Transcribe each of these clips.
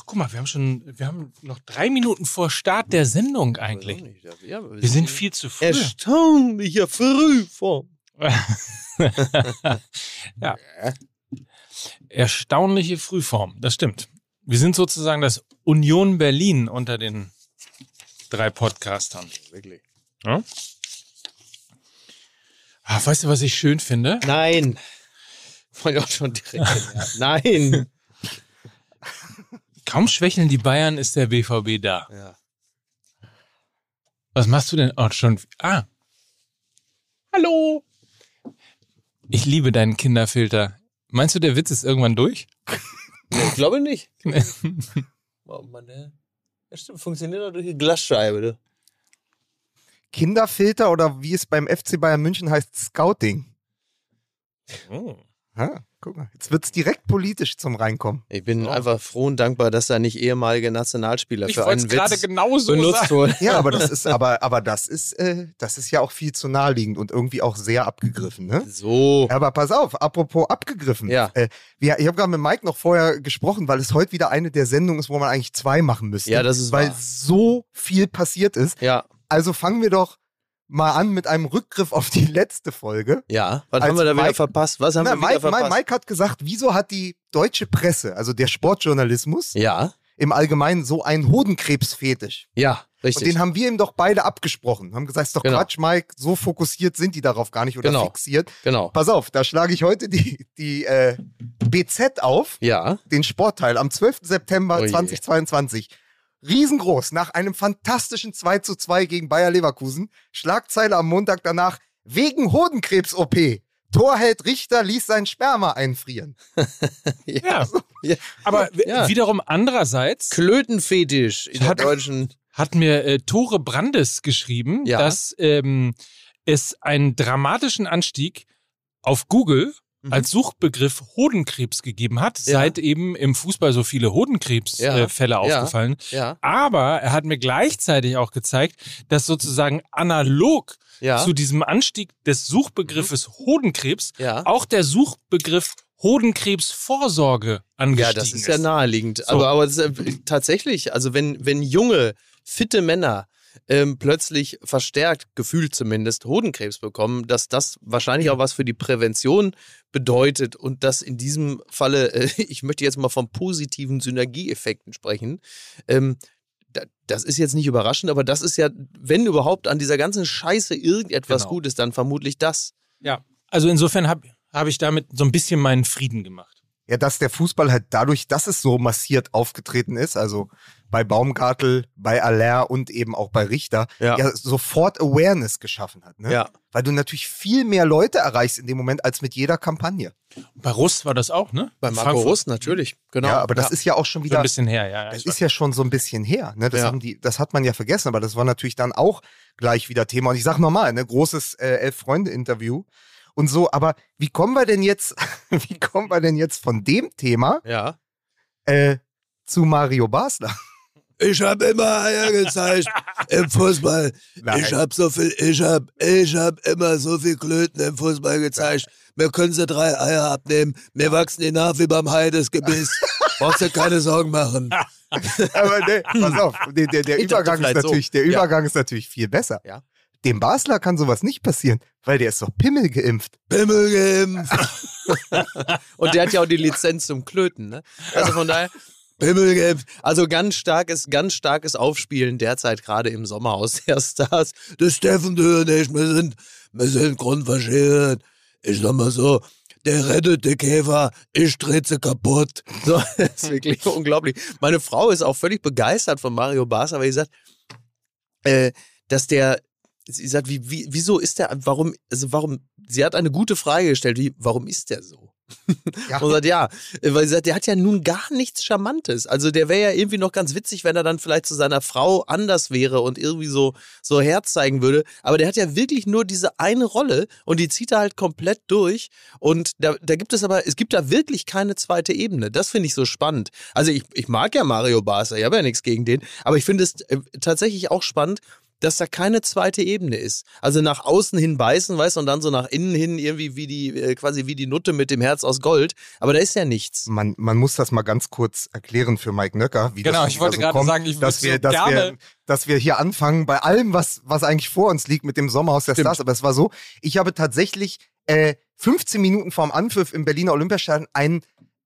Ach, guck mal, wir haben schon, wir haben noch drei Minuten vor Start der Sendung eigentlich. Wir sind viel zu früh. erstaunlicher Frühform. ja. Erstaunliche Frühform, das stimmt. Wir sind sozusagen das Union Berlin unter den drei Podcastern. Wirklich. Ja? Ah, weißt du, was ich schön finde? Nein. Wollte auch schon direkt. Nein. Kaum schwächeln die Bayern, ist der BVB da. Ja. Was machst du denn? Oh, schon. Ah. Hallo. Ich liebe deinen Kinderfilter. Meinst du, der Witz ist irgendwann durch? Ich glaube nicht. Oh Mann, ey. Ja, stimmt, funktioniert doch durch die Glasscheibe. Du. Kinderfilter oder wie es beim FC Bayern München heißt, Scouting. Ha, guck mal, jetzt wird es direkt politisch zum Reinkommen. Ich bin Oh. einfach froh und dankbar, dass da nicht ehemalige Nationalspieler Ich für einen Witz genauso benutzt wurden. Ja, aber das ist, aber, aber das ist, äh, das ist ja auch viel zu naheliegend und irgendwie auch sehr abgegriffen, ne? So. Ja, Aber pass auf, apropos abgegriffen. Ja. Äh, wir, ich habe gerade mit Mike noch vorher gesprochen, weil es heute wieder eine der Sendungen ist, wo man eigentlich zwei machen müsste. Ja, das ist Weil wahr. so viel passiert ist. Ja, Also fangen wir doch mal an mit einem Rückgriff auf die letzte Folge. ja. Was haben wir da wieder Mike- verpasst? Was haben Na, wir wieder Mike, verpasst? Mike, hat gesagt, wieso hat die deutsche Presse, also der Sportjournalismus, Ja, im Allgemeinen so einen Hodenkrebsfetisch? ja, Und richtig. den haben wir ihm doch beide abgesprochen. Haben gesagt, ist doch Genau. Quatsch, Mike, so fokussiert sind die darauf gar nicht oder Genau. fixiert. genau. Pass auf, da schlage ich heute die, die äh, BZ auf, Ja, den Sportteil, am 12. September Oh je. 2022. Riesengroß, nach einem fantastischen 2 zu 2 gegen Bayer Leverkusen. Schlagzeile am Montag danach, wegen Hodenkrebs-OP. Torheld Richter ließ sein Sperma einfrieren. Ja. Ja. Aber w- Ja. wiederum andererseits Klötenfetisch in der Hat- deutschen. hat mir äh, Tore Brandes geschrieben, Ja. dass ähm, es einen dramatischen Anstieg auf Google Mhm. als Suchbegriff Hodenkrebs gegeben hat, Ja. seit eben im Fußball so viele Hodenkrebsfälle Ja. äh, aufgefallen. Ja, Aber er hat mir gleichzeitig auch gezeigt, dass sozusagen analog zu diesem Anstieg des Suchbegriffes Hodenkrebs ja. auch der Suchbegriff Hodenkrebsvorsorge angestiegen Ja, das ist ja naheliegend. So. Aber, aber ist, äh, tatsächlich, also wenn, wenn junge, fitte Männer ähm, plötzlich verstärkt, gefühlt zumindest, Hodenkrebs bekommen, dass das wahrscheinlich auch was für die Prävention bedeutet und dass in diesem Falle, äh, ich möchte jetzt mal von positiven Synergieeffekten sprechen, ähm, da- das ist jetzt nicht überraschend, aber das ist ja, wenn überhaupt an dieser ganzen Scheiße irgendetwas Genau. gut ist, dann vermutlich das. Ja, also insofern habe hab ich damit so ein bisschen meinen Frieden gemacht. Ja, dass der Fußball halt dadurch, dass es so massiert aufgetreten ist, also bei Baumgartel, bei Aller und eben auch bei Richter, Ja. ja, sofort Awareness geschaffen hat. Ne? Ja. Weil du natürlich viel mehr Leute erreichst in dem Moment als mit jeder Kampagne. Bei Rust war das auch, ne? Bei Marco Frankfurt. Russ natürlich, genau. Ja, aber das ist ja auch schon So wieder ein bisschen her, ja. ja Das ist ja schon so ein bisschen her. Ne? Das, Ja. haben die, das hat man ja vergessen, aber das war natürlich dann auch gleich wieder Thema. Und ich sag nochmal, ne, großes äh, Elf-Freunde-Interview und so. Aber wie kommen wir denn jetzt, wie kommen wir denn jetzt von dem Thema Ja. äh, zu Mario Basler? Ich habe immer Eier gezeigt im Fußball. Nein. Ich habe so viel, ich habe ich hab immer so viel Klöten im Fußball gezeigt. Mir können sie drei Eier abnehmen. Mir wachsen die nach wie beim Heidesgebiss. Brauchst du keine Sorgen machen. aber ne, pass auf, der, der, der Übergang ist vielleicht so. natürlich, der Ja. Übergang ist natürlich viel besser. Ja. Dem Basler kann sowas nicht passieren, weil der ist doch Pimmel geimpft. Pimmel geimpft. Und der hat ja auch die Lizenz zum Klöten, ne? Also von daher, Pimmel geimpft. also ganz starkes, ganz starkes Aufspielen derzeit gerade im Sommerhaus der Stars. Das Steffen ich, wir sind, wir sind grundverschieden. Ich sag mal so, der rettet die Käfer, ich sie kaputt. So, das ist wirklich unglaublich. Meine Frau ist auch völlig begeistert von Mario Basler, weil sie sagt, äh, dass der, sie sagt, wie, wie, wieso ist der, warum, also warum, sie hat eine gute Frage gestellt, wie, warum ist der so? Ja. Und sagt, ja, weil sie sagt, der hat ja nun gar nichts Charmantes. Also der wäre ja irgendwie noch ganz witzig, wenn er dann vielleicht zu seiner Frau anders wäre und irgendwie so, so Herz zeigen würde. Aber der hat ja wirklich nur diese eine Rolle und die zieht er halt komplett durch. Und da, da gibt es aber, es gibt da wirklich keine zweite Ebene. Das finde ich so spannend. Also ich, ich mag ja Mario Basler, ich habe ja nichts gegen den, aber ich finde es äh, tatsächlich auch spannend, dass da keine zweite Ebene ist. Also nach außen hin beißen, weißt du, und dann so nach innen hin irgendwie wie die, äh, quasi wie die Nutte mit dem Herz aus Gold. Aber da ist ja nichts. Man, man muss das mal ganz kurz erklären für Mike Nöcker, wie Genau, das ich wollte so gerade kommt, sagen, ich dass wir, dass wir, gerne- dass wir hier anfangen bei allem, was, was eigentlich vor uns liegt mit dem Sommerhaus der Stimmt. Stars. Aber es war so, ich habe tatsächlich äh, 15 Minuten vorm Anpfiff im Berliner Olympiastadion einen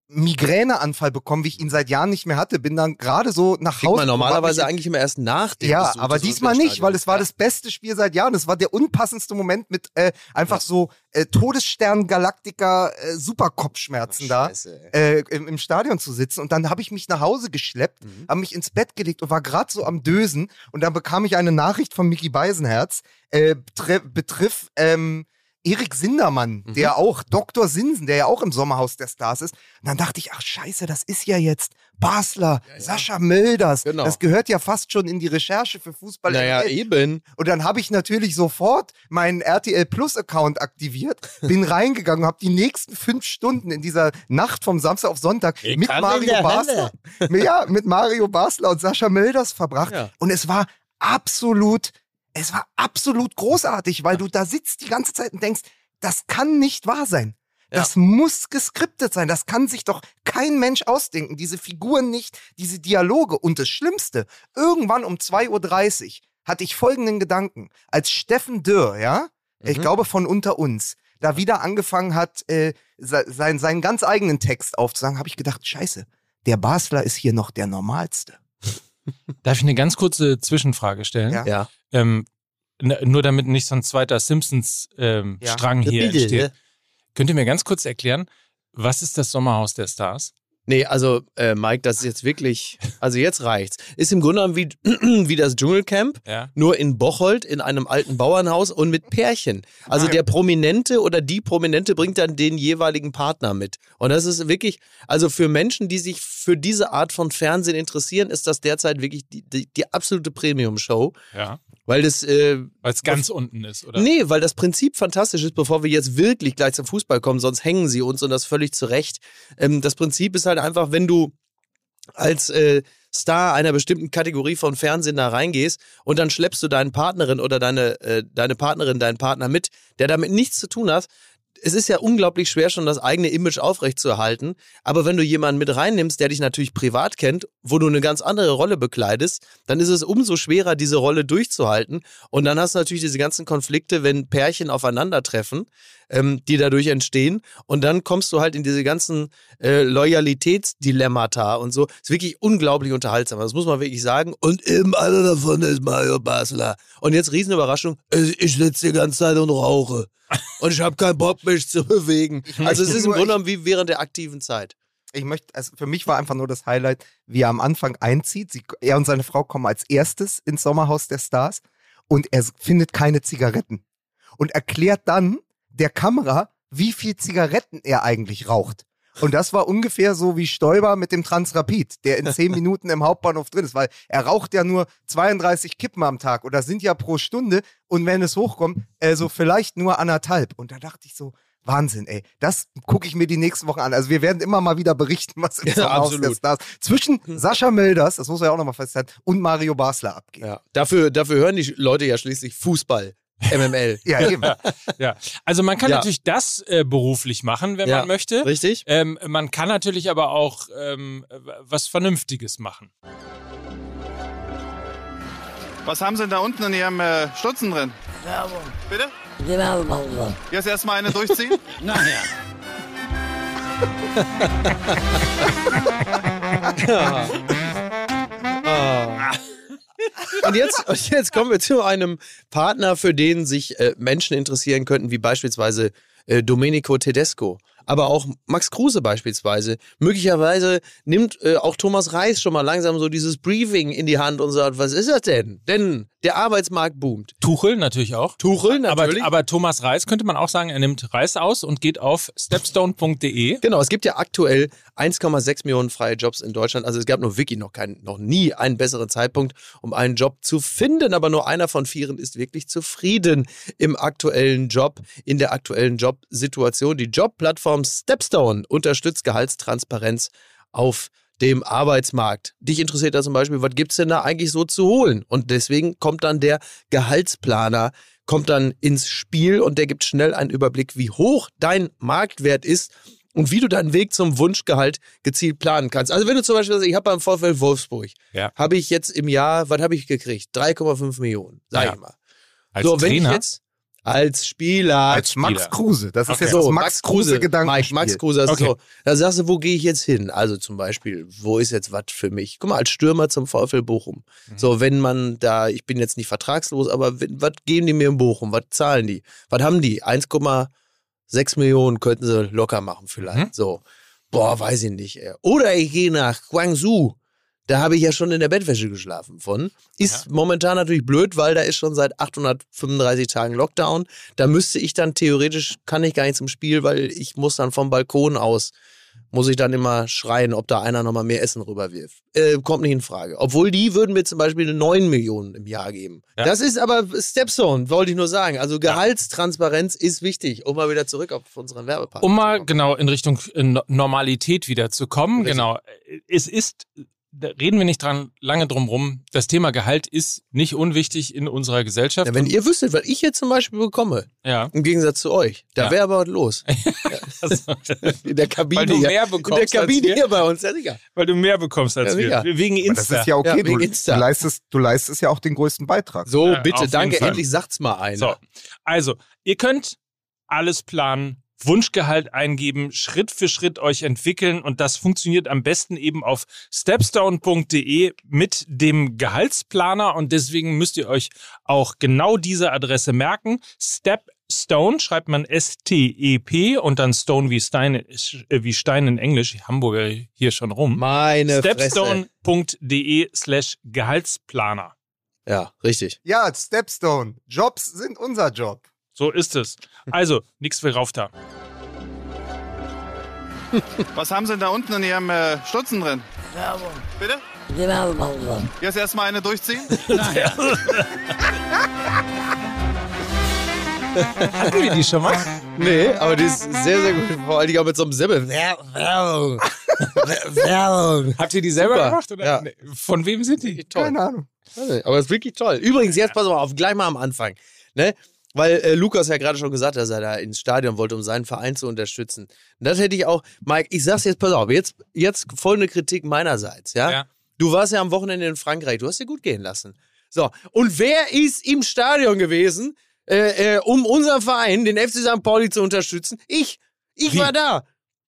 Migräneanfall bekommen, wie ich ihn seit Jahren nicht mehr hatte. Bin dann gerade so nach Hause. man normalerweise mich- eigentlich immer erst nach dem ja, aber diesmal nicht, weil es war Olympiastadions. das beste Spiel seit Jahren. Es war der unpassendste Moment mit äh, einfach so äh, Todesstern Galaktiker äh, Superkopfschmerzen da äh, im, im Stadion zu sitzen. Und dann habe ich mich nach Hause geschleppt, Mhm. habe mich ins Bett gelegt und war gerade so am Dösen. Und dann bekam ich eine Nachricht von Mickey Beisenherz, äh, betre betriff ähm, Erik Sindermann, Mhm. der auch, Dr. Sinsen, der ja auch im Sommerhaus der Stars ist. Und dann dachte ich, ach scheiße, das ist ja jetzt Basler, Sascha Mölders. Genau. Das gehört ja fast schon in die Recherche für Fußball. Naja, eben. Und dann habe ich natürlich sofort meinen RTL Plus Account aktiviert, bin reingegangen habe die nächsten fünf Stunden in dieser Nacht vom Samstag auf Sonntag Ich mit Mario Basler, ja, mit Mario Basler und Sascha Mölders verbracht. Ja. Und es war absolut, es war absolut großartig, weil du da sitzt die ganze Zeit und denkst, das kann nicht wahr sein. Ja. Das muss geskriptet sein. Das kann sich doch kein Mensch ausdenken. Diese Figuren nicht, diese Dialoge. Und das Schlimmste, irgendwann um 2.30 Uhr hatte ich folgenden Gedanken. Als Steffen Dürr, ja, ich Mhm. glaube von unter uns, da wieder angefangen hat, äh, se- sein, seinen ganz eigenen Text aufzusagen, habe ich gedacht, scheiße, der Basler ist hier noch der Normalste. Darf ich eine ganz kurze Zwischenfrage stellen? Ja. Ja. Ähm, nur damit nicht so ein zweiter Simpsons-Strang Ja. Strang hier Bitte. entsteht. Könnt ihr mir ganz kurz erklären, was ist das Sommerhaus der Stars? Nee, also äh, Mike, das ist jetzt wirklich, also jetzt reicht's. Ist im Grunde genommen wie, wie das Dschungelcamp, Ja. nur in Bocholt, in einem alten Bauernhaus und mit Pärchen. Also der Prominente oder die Prominente bringt dann den jeweiligen Partner mit. Und das ist wirklich, also für Menschen, die sich für diese Art von Fernsehen interessieren, ist das derzeit wirklich die, die, die absolute Premium-Show. Ja. Weil das, äh, Weil es ganz unten ist, oder? Nee, weil das Prinzip fantastisch ist, bevor wir jetzt wirklich gleich zum Fußball kommen, sonst hängen sie uns und das völlig zurecht. Ähm, das Prinzip ist halt einfach, wenn du als äh, Star einer bestimmten Kategorie von Fernsehen da reingehst und dann schleppst du deinen Partnerin oder deine, äh, deine Partnerin, deinen Partner mit, der damit nichts zu tun hat. Es ist ja unglaublich schwer, schon das eigene Image aufrechtzuerhalten. Aber wenn du jemanden mit reinnimmst, der dich natürlich privat kennt, wo du eine ganz andere Rolle bekleidest, dann ist es umso schwerer, diese Rolle durchzuhalten. Und dann hast du natürlich diese ganzen Konflikte, wenn Pärchen aufeinandertreffen, ähm, die dadurch entstehen. Und dann kommst du halt in diese ganzen äh, Loyalitätsdilemmata und so. Ist wirklich unglaublich unterhaltsam. Das muss man wirklich sagen. Und eben einer davon ist Mario Basler. Und jetzt Riesenüberraschung. Ich, sitze die ganze Zeit und rauche. Und ich habe keinen Bock, mich zu bewegen. Also es ist im Grunde genommen wie während der aktiven Zeit. Ich möchte, also für mich war einfach nur das Highlight, wie er am Anfang einzieht. Sie, er und seine Frau kommen als erstes ins Sommerhaus der Stars und er findet keine Zigaretten und erklärt dann der Kamera, wie viel Zigaretten er eigentlich raucht. Und das war ungefähr so wie Stoiber mit dem Transrapid, der in zehn Minuten im Hauptbahnhof drin ist, weil er raucht ja nur 32 Kippen am Tag oder sind ja pro Stunde und wenn es hochkommt, äh, so vielleicht nur anderthalb. Und da dachte ich so, Wahnsinn, ey. Das gucke ich mir die nächsten Wochen an. Also wir werden immer mal wieder berichten, was im Ja, Sommerhaus der. Stars zwischen Sascha Mölders, das muss man ja auch nochmal festhalten, und Mario Basler abgeht. Ja. Dafür, dafür hören die Leute ja schließlich Fußball. MML. Ja, eben. Ja. Also man kann Ja. natürlich das äh, beruflich machen, wenn Ja. man möchte. Richtig? Ähm, man kann natürlich aber auch ähm, was Vernünftiges machen. Was haben Sie denn da unten in Ihrem äh, Stutzen drin? Werbung. Bitte? Jetzt erstmal eine durchziehen? Nachher. Und jetzt, und jetzt kommen wir zu einem Partner, für den sich äh, Menschen interessieren könnten, wie beispielsweise äh, Domenico Tedesco. Aber auch Max Kruse beispielsweise. Möglicherweise nimmt äh, auch Thomas Reis schon mal langsam so dieses Briefing in die Hand und sagt, was ist das denn? Denn der Arbeitsmarkt boomt. Tuchel natürlich auch. Tuchel Aber, natürlich. aber Thomas Reis könnte man auch sagen, er nimmt Reis aus und geht auf stepstone.de. Genau, es gibt ja aktuell 1,6 Millionen freie Jobs in Deutschland. Also es gab nur wirklich noch, keinen, noch nie einen besseren Zeitpunkt, um einen Job zu finden. Aber nur einer von vieren ist wirklich zufrieden im aktuellen Job, in der aktuellen Jobsituation. Die Jobplattform Stepstone unterstützt Gehaltstransparenz auf dem Arbeitsmarkt. Dich interessiert da zum Beispiel, was gibt's denn da eigentlich so zu holen? Und deswegen kommt dann der Gehaltsplaner, kommt dann ins Spiel und der gibt schnell einen Überblick, wie hoch dein Marktwert ist und wie du deinen Weg zum Wunschgehalt gezielt planen kannst. Also wenn du zum Beispiel sagst, ich habe beim VfL Wolfsburg, Ja. habe ich jetzt im Jahr, was habe ich gekriegt? 3,5 Millionen, sag Ja. ich mal. Als so, wenn Trainer? ich jetzt als Spieler, Als Max Spieler. Kruse. Das ist Okay. jetzt so, das Max Kruse Gedankenspiel. Mike, Max Kruse, das Okay. ist so. Da sagst du, wo gehe ich jetzt hin? Also zum Beispiel, wo ist jetzt was für mich? Guck mal, als Stürmer zum VfL Bochum. Mhm. So, wenn man da, ich bin jetzt nicht vertragslos, aber was geben die mir in Bochum? Was zahlen die? Was haben die? 1,6 Millionen könnten sie locker machen vielleicht. Mhm. So. Boah, weiß ich nicht. Ey. Oder ich gehe nach Guangzhou. Da habe ich ja schon in der Bettwäsche geschlafen von. Ist momentan natürlich blöd, weil da ist schon seit 835 Tagen Lockdown. Da müsste ich dann theoretisch, kann ich gar nicht zum Spiel, weil ich muss dann vom Balkon aus, muss ich dann immer schreien, ob da einer nochmal mehr Essen rüberwirft. Äh, kommt nicht in Frage. Obwohl die würden mir zum Beispiel 9 Millionen im Jahr geben. Ja. Das ist aber Stepstone, wollte ich nur sagen. Also Gehaltstransparenz ist wichtig, um mal wieder zurück auf unseren Werbepartner Um mal genau in Richtung äh, No- Normalität wieder zu kommen. Richtig. Genau. Es ist, reden wir nicht dran lange drum rum. Das Thema Gehalt ist nicht unwichtig in unserer Gesellschaft. Ja, wenn ihr wüsstet, was ich jetzt zum Beispiel bekomme, ja. im Gegensatz zu euch, da Ja. wäre aber was los. In der Kabine weil du hier. mehr In der bekommst Kabine hier bei uns, ja sicher. Weil du mehr bekommst als Ja, wir. Wegen Aber das Insta. ist ja okay. Ja, du, wegen du, Insta. leistest, du leistest ja auch den größten Beitrag. So, bitte, danke, endlich sagt's mal einer. So, also, ihr könnt alles planen, Wunschgehalt eingeben, Schritt für Schritt euch entwickeln und das funktioniert am besten eben auf stepstone.de mit dem Gehaltsplaner und deswegen müsst ihr euch auch genau diese Adresse merken. Stepstone schreibt man S-T-E-P und dann Stone wie Stein, äh, wie Stein in Englisch, Hamburger hier schon rum. Meine. Stepstone.de slash Gehaltsplaner. Ja, richtig. Ja, Stepstone. Jobs sind unser Job. So ist es. Also, nichts für rauf da. Was haben Sie denn da unten in Ihrem äh, Stutzen drin? Werbung. Bitte? Die Werbepause. Jetzt erstmal eine durchziehen? Hatten wir die schon mal? Nee, aber die ist sehr, sehr gut. Vor allem auch mit so einem Sibbel. Wer Werbung. Wer- Werbung. Habt ihr die selber Super. gemacht? Oder? Ja. Nee. Von wem sind die? Toll. Keine Ahnung. Aber es ist wirklich toll. Übrigens, jetzt pass mal auf, gleich mal am Anfang. Ne? Weil äh, Lukas ja gerade schon gesagt hat, dass er da ins Stadion wollte, um seinen Verein zu unterstützen. Und das hätte ich auch, Mike, ich sag's jetzt, pass auf, jetzt, jetzt folgende Kritik meinerseits, ja? Ja. Du warst ja am Wochenende in Frankreich, du hast dir gut gehen lassen. So, und wer ist im Stadion gewesen, äh, äh, um unseren Verein, den FC St. Pauli, zu unterstützen? Ich. Ich Wie? war da.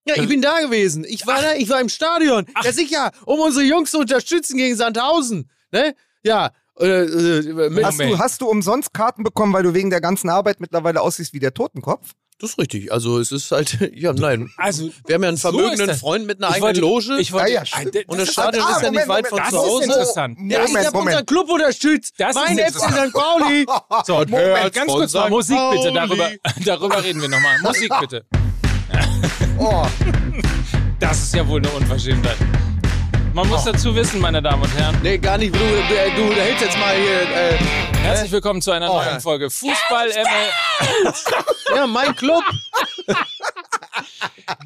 Ja, ich bin da gewesen. Ich war da, ich war im Stadion. Ja, sicher, um unsere Jungs zu unterstützen gegen Sandhausen. Ne? Ja. Äh, äh, Hast du, hast du umsonst Karten bekommen, weil du wegen der ganzen Arbeit mittlerweile aussiehst wie der Totenkopf? das ist richtig. Also es ist halt, ja, nein. Also, Wir haben ja einen So vermögenden ist das. Freund mit einer ich eigenen wollte, Loge. Ich wollte, Ja, ja, stimmt. Ah, und das ist- Stadion Ah, ist ja nicht Moment, weit Moment, von das zu ist Hause. interessant. Ja, ich Moment, habe Moment. unseren Club unterstützt. Das ist mein FC. St. Pauli. So, und Moment, hört's ganz kurz mal. Musik bitte, Pauli. darüber, darüber reden wir nochmal. Musik bitte. Oh, Das ist ja wohl eine Unverschämtheit. Man muss dazu wissen, meine Damen und Herren, Nee, gar nicht. Du, du, du hältst jetzt mal hier. Äh, herzlich willkommen zu einer Oh, neuen ja. Folge Fußball ML. ja, mein Club.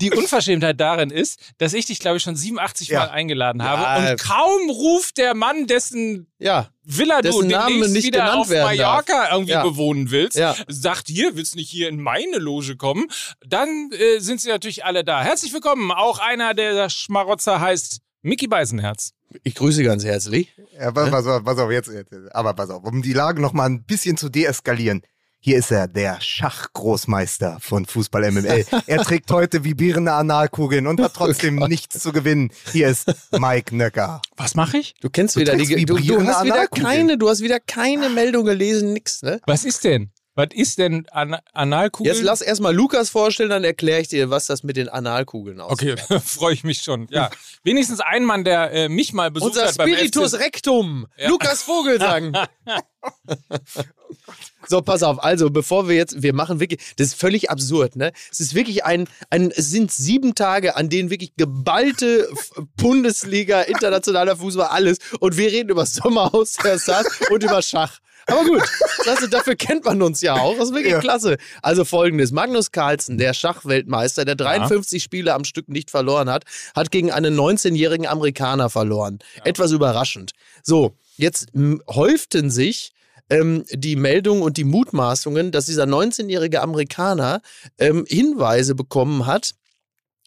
Die Unverschämtheit darin ist, dass ich dich, glaube ich, schon 87 Ja. Mal eingeladen habe Ja. und kaum ruft der Mann, dessen Ja. Villa du Dessen Name demnächst nicht wieder genannt auf werden Mallorca irgendwie Ja. bewohnen willst, Ja. sagt hier, willst nicht hier in meine Loge kommen, dann äh, sind sie natürlich alle da. Herzlich willkommen. Auch einer der Schmarotzer heißt Mickey Beisenherz. Ich grüße ganz herzlich. ja, pass, pass, auf, pass auf, jetzt, jetzt. Aber pass auf, um die Lage noch mal ein bisschen zu deeskalieren. Hier ist er, der Schachgroßmeister von Fußball MML. Er trägt heute vibrierende Analkugeln und hat trotzdem nichts zu gewinnen. Hier ist Mike Nöcker. Was mache ich? Du kennst Du wieder die. Du, du vibrierende hast wieder Analkugeln. keine. Du hast wieder keine Meldung gelesen, nix, ne? Was ist denn? Was ist denn An Analkugeln? Jetzt lass erstmal Lukas vorstellen, dann erkläre ich dir, was das mit den Analkugeln aussieht. Okay, freue ich mich schon. Ja, wenigstens ein Mann, der äh, mich mal besucht Unser hat beim Spiritus. Rectum, Lukas Vogelsang. so, pass auf. Also, bevor wir jetzt, wir machen wirklich, das ist völlig absurd, ne? Es ist wirklich ein, ein es sind sieben Tage, an denen wirklich geballte Bundesliga, internationaler Fußball, alles. Und wir reden über Sommerhaus, der Stars und über Schach. Aber gut, das, dafür kennt man uns ja auch. Das ist wirklich Ja. klasse. Also folgendes: Magnus Carlsen, der Schachweltmeister, der 53 Spiele am Stück nicht verloren hat, hat gegen einen 19-jährigen Amerikaner verloren. Etwas überraschend. So, jetzt häuften sich ähm, die Meldungen und die Mutmaßungen, dass dieser 19-jährige Amerikaner ähm, Hinweise bekommen hat,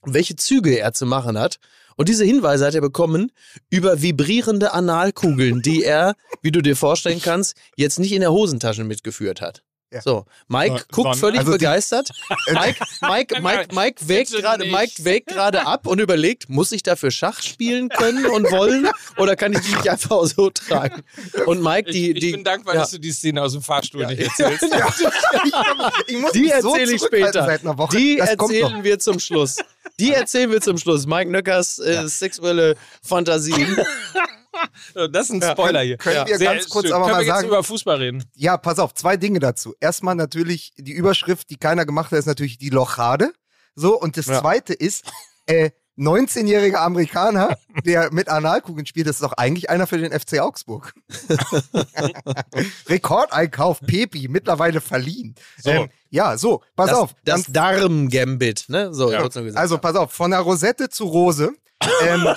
welche Züge er zu machen hat. Und diese Hinweise hat er bekommen über vibrierende Analkugeln, die er, wie du dir vorstellen kannst, jetzt nicht in der Hosentasche mitgeführt hat. Ja. So, Mike Wa- guckt wann? völlig Also die- begeistert. Mike, Mike, Mike, Mike wägt gerade. Mike wägt gerade ab und überlegt, muss ich dafür Schach spielen können und wollen oder kann ich die nicht einfach so tragen? Und Mike, Ich, die, ich die, bin dankbar, ja. dass du die Szene aus dem Fahrstuhl nicht erzählst. Ich muss Die so erzähle ich später. Seit einer Woche. Die das erzählen wir zum Schluss. Die erzählen wir zum Schluss. Mike Nöckers äh, sexuelle Fantasien. Das ist ein Spoiler hier. Können wir Sehr ganz kurz schön. aber Können mal wir jetzt sagen, über Fußball reden? Ja, pass auf, zwei Dinge dazu. Erstmal natürlich die Überschrift, die keiner gemacht hat, ist natürlich die Lochade. So, und das Ja. zweite ist, äh, 19-jähriger Amerikaner, der mit Analkugeln spielt, das ist doch eigentlich einer für den FC Augsburg. Rekordeinkauf, Pepi, mittlerweile verliehen. So. Ähm, ja, so, pass das, auf. Das Darm-Gambit, ne? So, Ja. also pass auf, von der Rosette zu Rose. Ähm,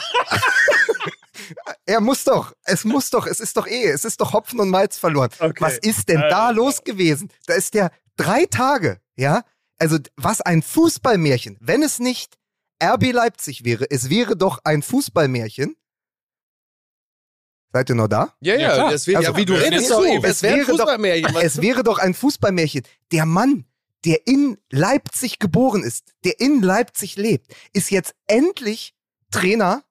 er muss doch, es muss doch, es ist doch eh, es ist doch Hopfen und Malz verloren. Okay. Was ist denn da los gewesen? Da ist der drei Tage, ja? Also was ein Fußballmärchen. Wenn es nicht RB Leipzig wäre, es wäre doch ein Fußballmärchen. Seid ihr noch da? Ja, Ja, das wird, Also, ja, wie du es redest doch so, eben. es wäre wäre doch- Fußballmärchen. was- Es wäre doch ein Fußballmärchen. Der Mann, der in Leipzig geboren ist, der in Leipzig lebt, ist jetzt endlich Trainer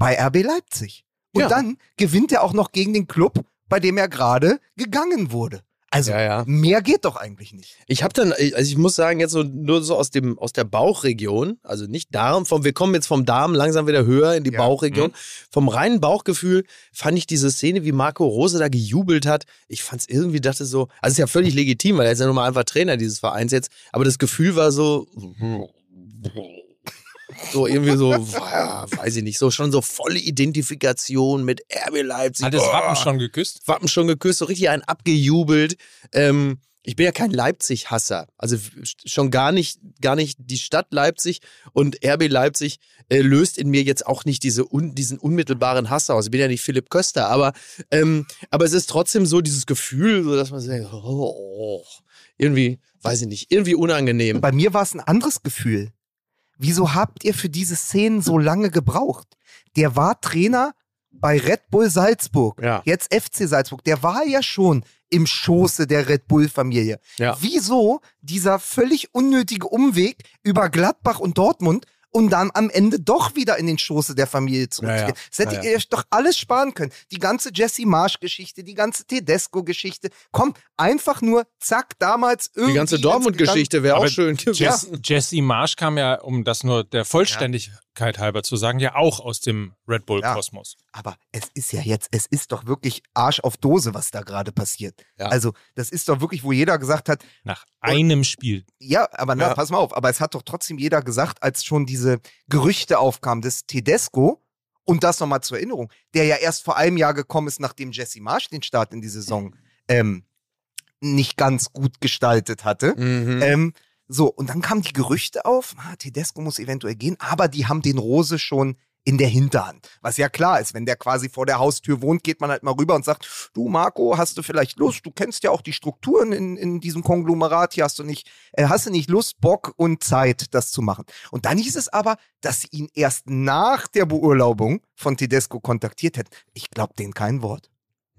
bei RB Leipzig. Und Ja. dann gewinnt er auch noch gegen den Club, bei dem er gerade gegangen wurde. Also Ja, ja. mehr geht doch eigentlich nicht. Ich habe dann, also ich muss sagen, jetzt so nur so aus dem aus der Bauchregion, also nicht Darm, vom, wir kommen jetzt vom Darm langsam wieder höher in die Ja. Bauchregion. Vom reinen Bauchgefühl fand ich diese Szene, wie Marco Rose da gejubelt hat. Ich fand es irgendwie, dachte so, also ist ja völlig legitim, weil er ist ja nun mal einfach Trainer dieses Vereins jetzt. Aber das Gefühl war so, so irgendwie so, weiß ich nicht, so schon so volle Identifikation mit RB Leipzig. Hat das. Wappen schon geküsst? Wappen schon geküsst, so richtig einen abgejubelt. Ähm, ich bin ja kein Leipzig-Hasser. Also schon gar nicht, gar nicht die Stadt Leipzig und RB Leipzig äh, löst in mir jetzt auch nicht diese un, diesen unmittelbaren Hass aus. Ich bin ja nicht Philipp Köster, aber, ähm, aber es ist trotzdem so dieses Gefühl, so dass man sagt, oh, irgendwie, weiß ich nicht, irgendwie unangenehm. Bei mir war es ein anderes Gefühl. Wieso habt ihr für diese Szenen so lange gebraucht? Der war Trainer bei Red Bull Salzburg. Ja. Jetzt FC Salzburg. Der war ja schon im Schoße der Red Bull-Familie. Ja. Wieso dieser völlig unnötige Umweg über Gladbach und Dortmund, um dann am Ende doch wieder in den Schoße der Familie zurückzugehen? Ja, ja. Das hättet Ja, ihr euch doch alles sparen können. Die ganze Jesse Marsch-Geschichte, die ganze Tedesco-Geschichte. Komm, einfach nur, zack, damals irgendwie. Die ganze Dortmund-Geschichte wäre auch schön gewesen. Jess, Jesse Marsch kam ja, um das nur der Vollständigkeit halber zu sagen, ja auch aus dem Red Bull-Kosmos. Aber es ist ja jetzt, es ist doch wirklich Arsch auf Dose, was da gerade passiert. Ja. Also, das ist doch wirklich, wo jeder gesagt hat, Nach einem Spiel. ja, aber na, Ja. pass mal auf, aber es hat doch trotzdem jeder gesagt, als schon diese Gerüchte aufkamen, dass Tedesco, und das nochmal zur Erinnerung, der ja erst vor einem Jahr gekommen ist, nachdem Jesse Marsch den Start in die Saison ähm, nicht ganz gut gestaltet hatte. Mhm. Ähm, so, und dann kamen die Gerüchte auf, ah, Tedesco muss eventuell gehen, aber die haben den Rose schon in der Hinterhand. Was ja klar ist, wenn der quasi vor der Haustür wohnt, geht man halt mal rüber und sagt, du Marco, hast du vielleicht Lust? Du kennst ja auch die Strukturen in, in diesem Konglomerat, hier hast du nicht, äh, hast du nicht Lust, Bock und Zeit, das zu machen. Und dann hieß es aber, dass sie ihn erst nach der Beurlaubung von Tedesco kontaktiert hätten. Ich glaube denen kein Wort.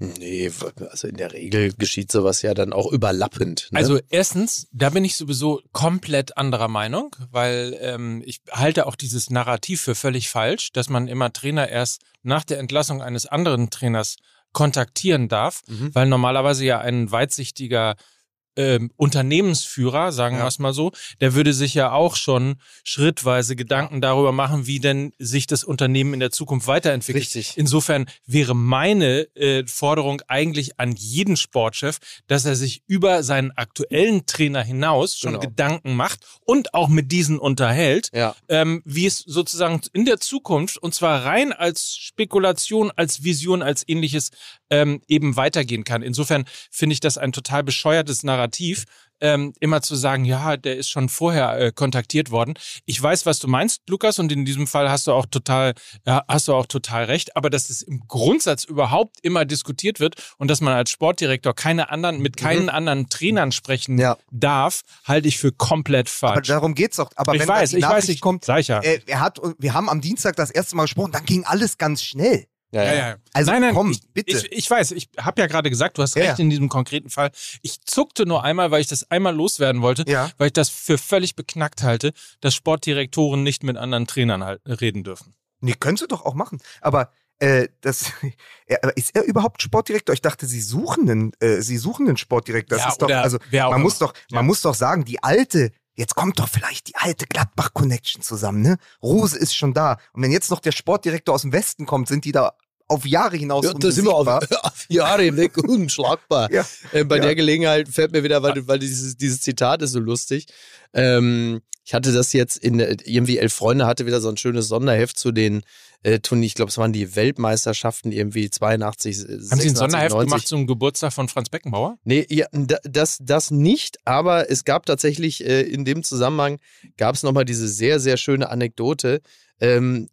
Nee, also in der Regel geschieht sowas ja dann auch überlappend. Ne? Also erstens, da bin ich sowieso komplett anderer Meinung, weil ähm, ich halte auch dieses Narrativ für völlig falsch, dass man immer Trainer erst nach der Entlassung eines anderen Trainers kontaktieren darf, Mhm. weil normalerweise ja ein weitsichtiger ähm, Unternehmensführer, sagen Ja. wir es mal so, der würde sich ja auch schon schrittweise Gedanken darüber machen, wie denn sich das Unternehmen in der Zukunft weiterentwickelt. Richtig. Insofern wäre meine äh, Forderung eigentlich an jeden Sportchef, dass er sich über seinen aktuellen Trainer hinaus schon Genau. Gedanken macht und auch mit diesen unterhält, Ja. ähm, wie es sozusagen in der Zukunft und zwar rein als Spekulation, als Vision, als ähnliches ähm, eben weitergehen kann. Insofern finde ich das ein total bescheuertes Narrativ, ähm, immer zu sagen, ja, der ist schon vorher äh, kontaktiert worden. Ich weiß, was du meinst, Lukas, und in diesem Fall hast du auch total, ja, hast du auch total recht. Aber dass es im Grundsatz überhaupt immer diskutiert wird und dass man als Sportdirektor keine anderen, mit keinen anderen Trainern sprechen Mhm. Ja. darf, halte ich für komplett Aber falsch. darum geht's doch. Aber ich wenn weiß, ich Nachricht weiß, ich kommt, ja. äh, er hat, wir haben am Dienstag das erste Mal gesprochen, dann ging alles ganz schnell. Ja, ja. Ja. Also nein, nein, komm, ich, bitte. Ich, ich weiß, ich habe ja gerade gesagt, du hast Ja, recht in diesem konkreten Fall. Ich zuckte nur einmal, weil ich das einmal loswerden wollte, Ja. weil ich das für völlig beknackt halte, dass Sportdirektoren nicht mit anderen Trainern halt reden dürfen. Nee, könntest du doch auch machen. Aber äh, das aber ist er überhaupt Sportdirektor? Ich dachte, sie suchen einen, äh, sie suchen einen Sportdirektor. Das Ja, ist doch, also man muss doch, man muss doch sagen, die alte, jetzt kommt doch vielleicht die alte Gladbach-Connection zusammen, ne? Rose ist schon da. Und wenn jetzt noch der Sportdirektor aus dem Westen kommt, sind die da auf Jahre hinaus Ja, da sind wir auf, auf Jahre hinweg unschlagbar. Ja. Äh, bei Ja. der Gelegenheit fällt mir wieder, weil, weil dieses, dieses Zitat ist so lustig. Ähm, ich hatte das jetzt in äh, irgendwie elf Freunde hatte wieder so ein schönes Sonderheft zu den äh, Turnieren. Ich glaube, es waren die Weltmeisterschaften irgendwie 82, Haben Sie ein 86, Sonderheft 90. gemacht zum Geburtstag von Franz Beckenbauer? Nee, ja, da- das, das nicht, aber es gab tatsächlich äh, in dem Zusammenhang, gab es nochmal diese sehr, sehr schöne Anekdote. Ähm,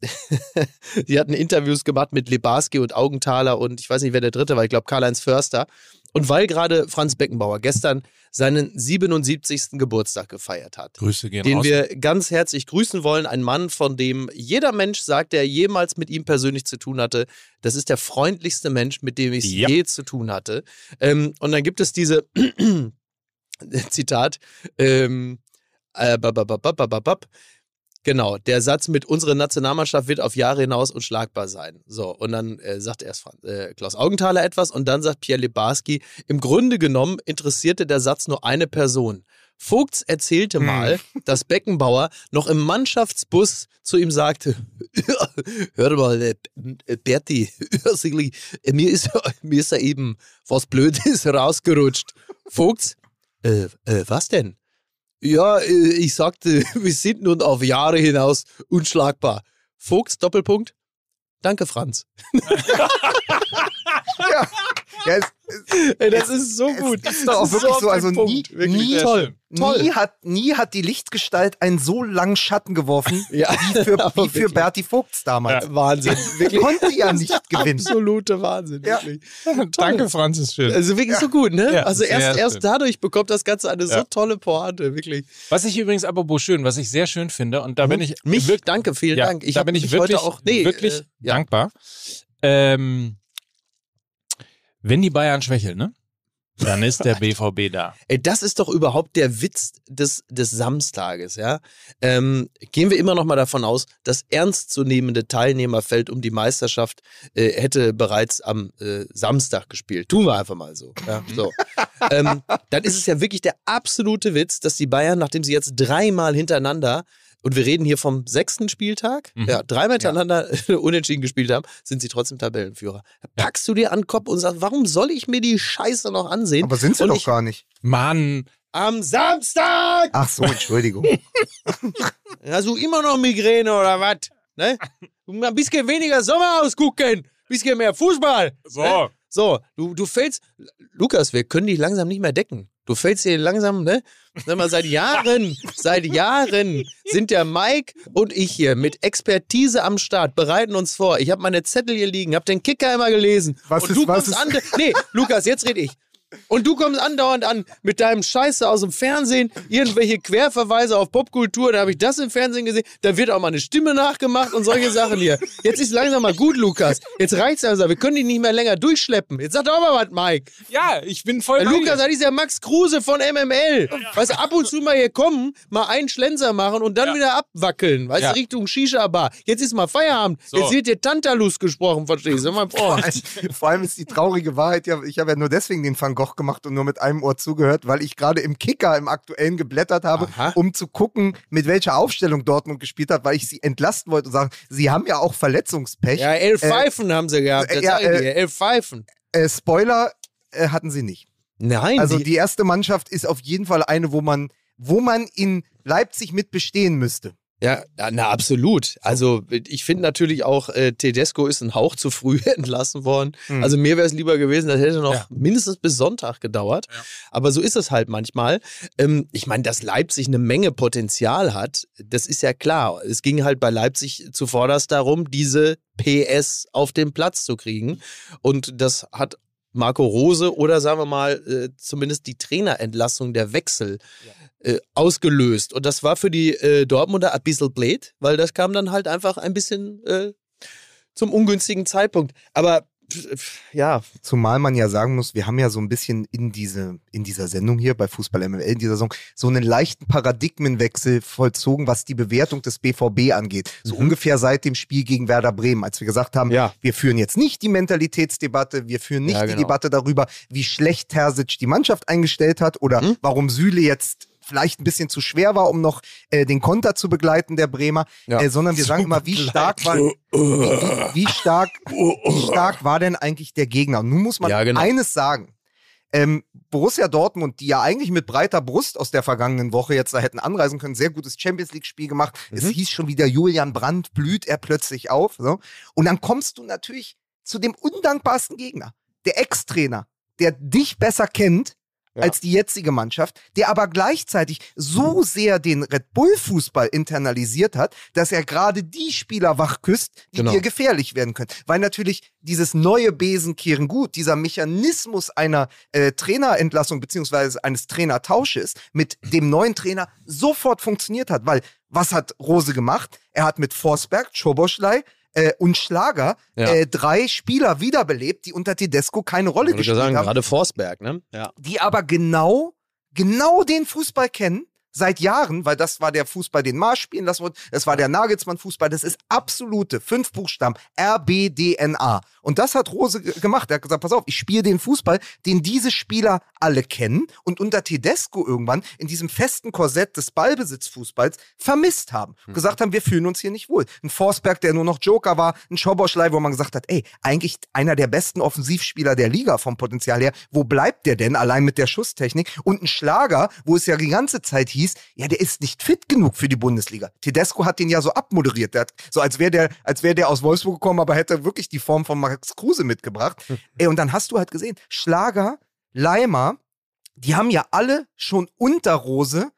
die hatten Interviews gemacht mit Lebarski und Augenthaler und ich weiß nicht, wer der dritte war, ich glaube Karl-Heinz Förster. Und weil gerade Franz Beckenbauer gestern seinen 77. Geburtstag gefeiert hat, Grüße gehen den raus. wir ganz herzlich grüßen wollen. Ein Mann, von dem jeder Mensch sagt, der jemals mit ihm persönlich zu tun hatte. Das ist der freundlichste Mensch, mit dem ich es Ja. je zu tun hatte. Ähm, und dann gibt es diese Zitat. Ähm, äh, babababababab. Genau, der Satz mit unsere Nationalmannschaft wird auf Jahre hinaus unschlagbar sein. So, und dann äh, sagt erst äh, Klaus Augenthaler etwas und dann sagt Pierre Lebarski, im Grunde genommen interessierte der Satz nur eine Person. Vogts erzählte Hm. mal, dass Beckenbauer noch im Mannschaftsbus zu ihm sagte, hör mal, äh, äh, Berti, äh, mir ist, mir ist da eben was Blödes rausgerutscht. Vogts, äh, äh, was denn? Ja, äh, ich sagte, wir sind nun auf Jahre hinaus unschlagbar. Vogts, Doppelpunkt. Danke, Franz. ja, es, Ey, das ist so gut. es ist doch auch wirklich auf so, also nie, nie, toll. Toll. nie hat, nie hat die Lichtgestalt einen so langen Schatten geworfen, Ja, wie für, wie für. Berti Vogts damals. Wahnsinn. Wirklich. Konnte ja nicht gewinnen. Absolute Wahnsinn. Ja. Wirklich. Danke, Franz, ist schön. Also wirklich so gut, ne? Ja, also erst, erst dadurch bekommt das Ganze eine so Ja. tolle Pointe, wirklich. Was ich übrigens apropos schön, was ich sehr schön finde, und da bin ich Mich, wirklich, danke, vielen ja, Dank. Ich da bin ich wirklich, heute auch, nee, wirklich äh, ja. dankbar. Ähm, wenn die Bayern schwächeln, ne? Dann ist der BVB da. Ey, das ist doch überhaupt der Witz des, des Samstages, ja. Ähm, gehen wir immer noch mal davon aus, das ernstzunehmende Teilnehmerfeld um die Meisterschaft äh, hätte bereits am äh, Samstag gespielt. Tun wir einfach mal so. Ja, so. ähm, dann ist es ja wirklich der absolute Witz, dass die Bayern, nachdem sie jetzt dreimal hintereinander und wir reden hier vom sechsten Spieltag, Mhm. ja, dreimal hintereinander unentschieden gespielt haben, sind sie trotzdem Tabellenführer. Da packst du dir an den Kopf und sagst, warum soll ich mir die Scheiße noch ansehen? Aber sind sie Und doch ich- gar nicht. Mann, Am Samstag! Ach so, Entschuldigung. Hast du immer noch Migräne oder was? Ne? Du Ein bisschen weniger Sommer ausgucken, bisschen mehr Fußball. so. Ne? So, du, du fällst. Lukas, wir können dich langsam nicht mehr decken. Du fällst hier langsam, ne? Sag mal, seit Jahren, seit Jahren sind der Mike und ich hier mit Expertise am Start, bereiten uns vor. Ich habe meine Zettel hier liegen, habe den Kicker immer gelesen. Was und ist- du was kommst ist- an. Nee, Lukas, jetzt rede ich. Und du kommst andauernd an mit deinem Scheiße aus dem Fernsehen, irgendwelche Querverweise auf Popkultur, da habe ich das im Fernsehen gesehen, da wird auch mal eine Stimme nachgemacht und solche Sachen hier. Jetzt ist langsam mal gut, Lukas. Jetzt reicht's also, wir können dich nicht mehr länger durchschleppen. Jetzt sag doch mal was, Mike. Ja, ich bin voll Lukas, das ist ja Max Kruse von MML. Weißt du, ab und zu mal hier kommen, mal einen Schlenzer machen und dann Ja. wieder abwackeln. Weißt Ja. du, Richtung Shisha-Bar. Jetzt ist mal Feierabend. So. Jetzt wird dir Tantalus gesprochen, verstehst du, mein Vor Freund. allem, vor allem ist die traurige Wahrheit ja, ich habe ja nur deswegen den Van Gogh gemacht und nur mit einem Ohr zugehört, weil ich gerade im Kicker im aktuellen geblättert habe, Aha. um zu gucken, mit welcher Aufstellung Dortmund gespielt hat, weil ich sie entlasten wollte und sagen, sie haben ja auch Verletzungspech. Ja, elf Äh, Pfeifen haben sie gehabt. Das ja, äh, elf Pfeifen. Äh, Spoiler äh, hatten sie nicht. Nein, Also die, die erste Mannschaft ist auf jeden Fall eine, wo man, wo man in Leipzig mit bestehen müsste. Ja, na absolut. Also ich finde natürlich auch, äh, Tedesco ist ein Hauch zu früh entlassen worden. Mhm. Also mir wäre es lieber gewesen, das hätte noch Ja. mindestens bis Sonntag gedauert. Ja. Aber so ist es halt manchmal. Ähm, ich meine, dass Leipzig eine Menge Potenzial hat, das ist ja klar. Es ging halt bei Leipzig zuvorderst darum, diese PS auf den Platz zu kriegen. Und das hat Marco Rose oder sagen wir mal äh, zumindest die Trainerentlassung der Wechsel äh, ausgelöst. Und das war für die äh, Dortmunder ein bisschen blöd, weil das kam dann halt einfach ein bisschen äh, zum ungünstigen Zeitpunkt. Aber ja, Zumal man ja sagen muss, wir haben ja so ein bisschen in, diese, in dieser Sendung hier bei Fußball MML, in dieser Saison, so einen leichten Paradigmenwechsel vollzogen, was die Bewertung des BVB angeht. So Mhm. ungefähr seit dem Spiel gegen Werder Bremen, als wir gesagt haben, Ja. wir führen jetzt nicht die Mentalitätsdebatte, wir führen nicht Ja, die genau. Debatte darüber, wie schlecht Terzic die Mannschaft eingestellt hat oder Mhm. warum Süle jetzt vielleicht ein bisschen zu schwer war, um noch äh, den Konter zu begleiten, der Bremer, Ja. äh, sondern wir sagen immer, wie stark war, wie, wie, stark, wie stark war denn eigentlich der Gegner? Und nun muss man Ja, genau. eines sagen. Ähm, Borussia Dortmund, die ja eigentlich mit breiter Brust aus der vergangenen Woche jetzt da hätten anreisen können, sehr gutes Champions League-Spiel gemacht. Es Mhm. hieß schon wieder, Julian Brandt blüht er plötzlich auf. So. Und dann kommst du natürlich zu dem undankbarsten Gegner, der Ex-Trainer, der dich besser kennt Ja. als die jetzige Mannschaft, der aber gleichzeitig so sehr den Red Bull-Fußball internalisiert hat, dass er gerade die Spieler wach küsst, die Genau. dir gefährlich werden können. Weil natürlich dieses neue Besenkehren gut, dieser Mechanismus einer äh, Trainerentlassung beziehungsweise eines Trainertausches mit dem neuen Trainer sofort funktioniert hat. Weil was hat Rose gemacht? Er hat mit Forsberg, Choboschlei äh, und Schlager Ja. äh, drei Spieler wiederbelebt, die unter Tedesco keine Rolle würde gespielt sagen, haben gerade Forsberg, ne? Ja. die aber genau, genau den Fußball kennen. Seit Jahren, weil das war der Fußball, den Mars spielen lassen wurde. Das war der Nagelsmann-Fußball. Das ist absolute fünf Buchstaben. RBDNA. Und das hat Rose ge- gemacht. Er hat gesagt, pass auf, ich spiele den Fußball, den diese Spieler alle kennen und unter Tedesco irgendwann in diesem festen Korsett des Ballbesitzfußballs vermisst haben. Mhm. Gesagt haben, wir fühlen uns hier nicht wohl. Ein Forsberg, der nur noch Joker war, ein Schoboschlei, wo man gesagt hat, ey, eigentlich einer der besten Offensivspieler der Liga vom Potenzial her. Wo bleibt der denn allein mit der Schusstechnik? Und ein Schlager, wo es ja die ganze Zeit hieß, ja, der ist nicht fit genug für die Bundesliga. Tedesco hat den ja so abmoderiert. Der hat, so als wäre der, als wäre der aus Wolfsburg gekommen, aber hätte wirklich die Form von Max Kruse mitgebracht. ey, und dann hast du halt gesehen, Schlager, Leimer, die haben ja alle schon unter Rose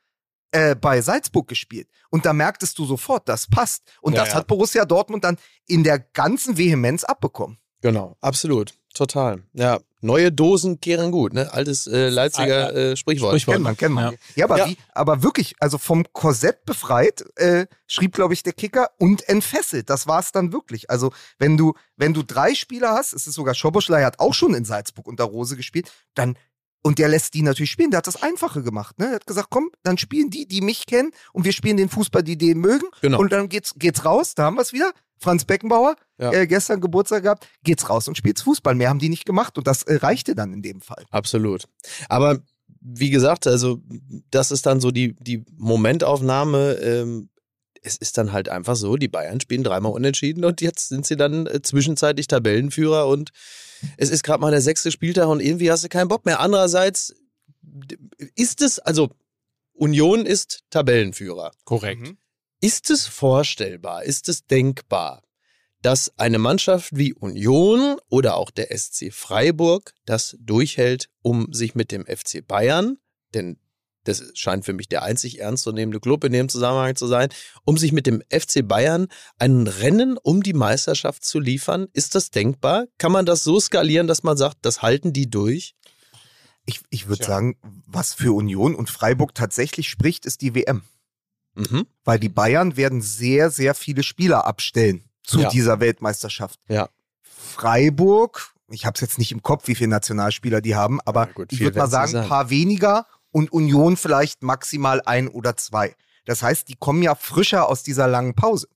äh, bei Salzburg gespielt. Und da merktest du sofort, das passt. Und Ja, das ja. hat Borussia Dortmund dann in der ganzen Vehemenz abbekommen. Genau, absolut. Total. Ja, neue Dosen kehren gut, ne? Altes äh, Leipziger äh, Sprichwort. Sprichwort. Kennt man, kennt man. Ja. Ja, aber, Ja. Wie, aber wirklich, also vom Korsett befreit, äh, schrieb, glaube ich, der Kicker, und entfesselt. Das war es dann wirklich. Also, wenn du, wenn du drei Spieler hast, es ist sogar Schoboschlei hat auch schon in Salzburg unter Rose gespielt, dann und der lässt die natürlich spielen. Der hat das Einfache gemacht. Ne? Der hat gesagt, komm, dann spielen die, die mich kennen und wir spielen den Fußball, die den mögen. Genau. Und dann geht's, geht's raus, da haben wir es wieder. Franz Beckenbauer, Ja. äh, gestern Geburtstag gehabt, geht's raus und spielt's Fußball. Mehr haben die nicht gemacht und das äh, reichte dann in dem Fall. Absolut. Aber wie gesagt, also das ist dann so die, die Momentaufnahme. Ähm, es ist dann halt einfach so, die Bayern spielen dreimal unentschieden und jetzt sind sie dann äh, zwischenzeitlich Tabellenführer und es ist gerade mal der sechste Spieltag und irgendwie hast du keinen Bock mehr. Andererseits ist es, also Union ist Tabellenführer. Korrekt. Ist es vorstellbar, ist es denkbar, dass eine Mannschaft wie Union oder auch der SC Freiburg das durchhält, um sich mit dem FC Bayern, denn das scheint für mich der einzig ernstzunehmende Club in dem Zusammenhang zu sein, um sich mit dem FC Bayern ein Rennen um die Meisterschaft zu liefern? Ist das denkbar? Kann man das so skalieren, dass man sagt, das halten die durch? Ich, ich würde sagen, was für Union und Freiburg tatsächlich spricht, ist die WM. Mhm. Weil die Bayern werden sehr, sehr viele Spieler abstellen zu Ja. dieser Weltmeisterschaft. Ja. Freiburg, ich habe es jetzt nicht im Kopf, wie viele Nationalspieler die haben, aber Ja, gut, ich würde mal sagen, ein paar weniger und Union vielleicht maximal ein oder zwei. Das heißt, die kommen ja frischer aus dieser langen Pause.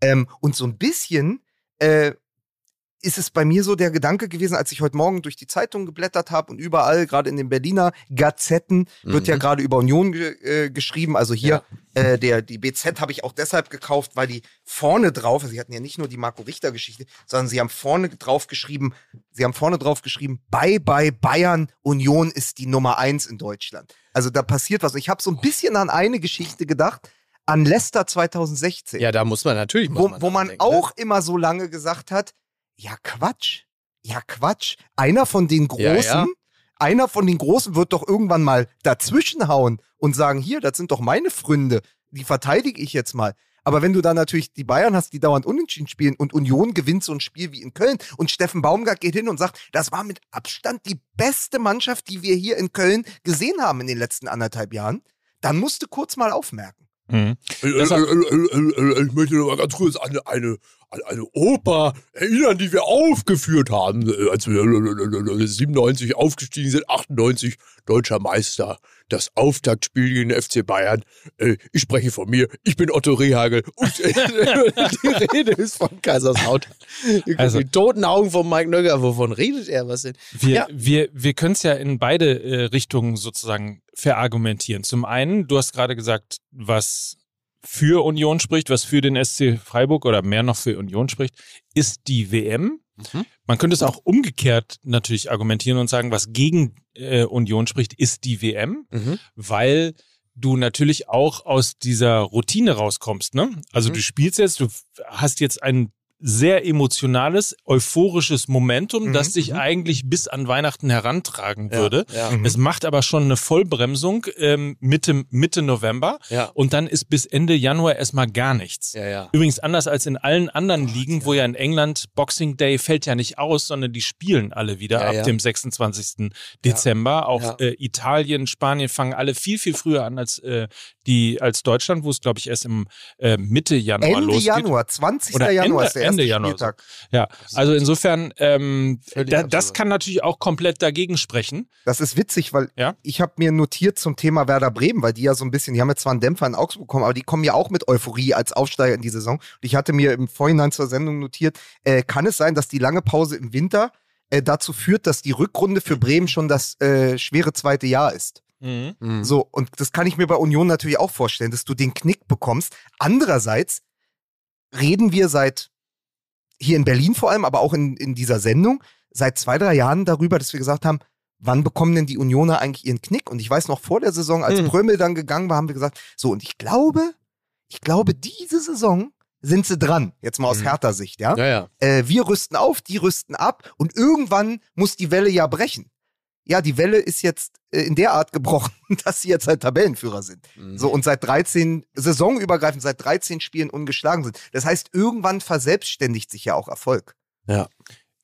Ähm, und so ein bisschen äh, ist es bei mir so der Gedanke gewesen, als ich heute Morgen durch die Zeitung geblättert habe und überall, gerade in den Berliner Gazetten, wird ja Mhm. gerade über Union ge äh, geschrieben. Also hier, äh, der, die BZ habe ich auch deshalb gekauft, weil die vorne drauf, also sie hatten ja nicht nur die Marco Richter-Geschichte, sondern sie haben vorne drauf geschrieben, sie haben vorne drauf geschrieben, bye bye Bayern, Union ist die Nummer eins in Deutschland. Also da passiert was. Ich habe so ein bisschen an eine Geschichte gedacht, an Leicester 2016 Ja, da muss man natürlich. muss wo, man wo man nachdenken, ne? auch immer so lange gesagt hat, ja Quatsch, ja Quatsch, einer von den Großen, Ja, ja. einer von den Großen wird doch irgendwann mal dazwischenhauen und sagen, hier, das sind doch meine Freunde, die verteidige ich jetzt mal. Aber wenn du dann natürlich die Bayern hast, die dauernd unentschieden spielen und Union gewinnt so ein Spiel wie in Köln und Steffen Baumgart geht hin und sagt, das war mit Abstand die beste Mannschaft, die wir hier in Köln gesehen haben in den letzten anderthalb Jahren, dann musst du kurz mal aufmerken. Mhm. Äh, äh, äh, Ich möchte noch mal ganz kurz an eine, an eine Oper erinnern, die wir aufgeführt haben, äh, als wir äh, äh, 97 aufgestiegen sind, 98 deutscher Meister. Das Auftaktspiel gegen den FC Bayern. Äh, Ich spreche von mir, ich bin Otto Rehagel. Und äh, Die Rede ist von Kaiserslautern. Also- die toten Augen von Mike Nögger. Wovon redet er? Was denn? Wir, Ja. wir, wir können es ja in beide äh, Richtungen sozusagen verargumentieren. Zum einen, du hast gerade gesagt, was für Union spricht, was für den SC Freiburg oder mehr noch für Union spricht, ist die WM. Mhm. Man könnte es auch umgekehrt natürlich argumentieren und sagen, was gegen äh, Union spricht, ist die WM, Mhm. weil du natürlich auch aus dieser Routine rauskommst. Ne? Also Mhm. du spielst jetzt, du hast jetzt ein sehr emotionales, euphorisches Momentum, Mhm, das dich mhm. eigentlich bis an Weihnachten herantragen würde. Ja, Mhm. Es macht aber schon eine Vollbremsung ähm, Mitte, Mitte November ja, und dann ist bis Ende Januar erstmal gar nichts. ja, ja. Übrigens anders als in allen anderen Ligen, wo ja in England Boxing Day fällt ja nicht aus, sondern die spielen alle wieder Ja, ab ja. dem 26. Dezember. Auch Ja. äh, Italien, Spanien fangen alle viel, viel früher an als, äh, die, als Deutschland, wo es, glaube ich, erst im äh, Mitte Januar Ende losgeht. Januar, 20. Oder Januar Ende- ist der Ende Januar Spieltag. Ja, also insofern, ähm, da, das kann natürlich auch komplett dagegen sprechen. Das ist witzig, weil Ja. ich habe mir notiert zum Thema Werder Bremen, weil die ja so ein bisschen, die haben jetzt zwar einen Dämpfer in Augsburg bekommen, aber die kommen ja auch mit Euphorie als Aufsteiger in die Saison. Und ich hatte mir im Vorhinein zur Sendung notiert, äh, kann es sein, dass die lange Pause im Winter äh, dazu führt, dass die Rückrunde für Bremen schon das äh, schwere zweite Jahr ist. Mhm. So, und das kann ich mir bei Union natürlich auch vorstellen, dass du den Knick bekommst. Andererseits reden wir seit, hier in Berlin vor allem, aber auch in, in dieser Sendung, seit zwei, drei Jahren darüber, dass wir gesagt haben, wann bekommen denn die Unioner eigentlich ihren Knick? Und ich weiß noch vor der Saison, als Hm. Prömel dann gegangen war, haben wir gesagt, so, und ich glaube, ich glaube, diese Saison sind sie dran. Jetzt mal aus Mhm. härter Sicht, ja? Ja, ja. äh, wir rüsten auf, die rüsten ab und irgendwann muss die Welle ja brechen. Ja, die Welle ist jetzt äh, in der Art gebrochen, dass sie jetzt halt Tabellenführer sind. Mhm. So und seit 13, saisonübergreifend seit 13 Spielen ungeschlagen sind. Das heißt, irgendwann verselbstständigt sich ja auch Erfolg.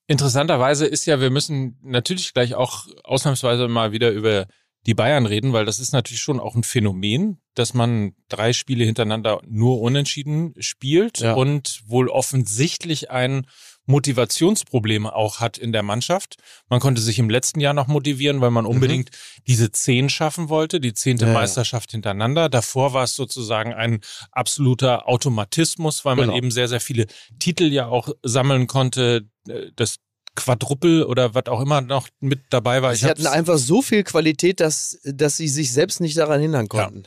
Interessanterweise ist ja, wir müssen natürlich gleich auch ausnahmsweise mal wieder über die Bayern reden, weil das ist natürlich schon auch ein Phänomen, dass man drei Spiele hintereinander nur unentschieden spielt Ja. und wohl offensichtlich ein Motivationsproblem auch hat in der Mannschaft. Man konnte sich im letzten Jahr noch motivieren, weil man unbedingt diese zehn schaffen wollte, die zehnte Ja, ja. Meisterschaft hintereinander. Davor war es sozusagen ein absoluter Automatismus, weil man Genau. eben sehr, sehr viele Titel ja auch sammeln konnte. Äh, Das Quadruppel oder was auch immer noch mit dabei war. Sie hatten einfach so viel Qualität, dass, dass sie sich selbst nicht daran hindern konnten.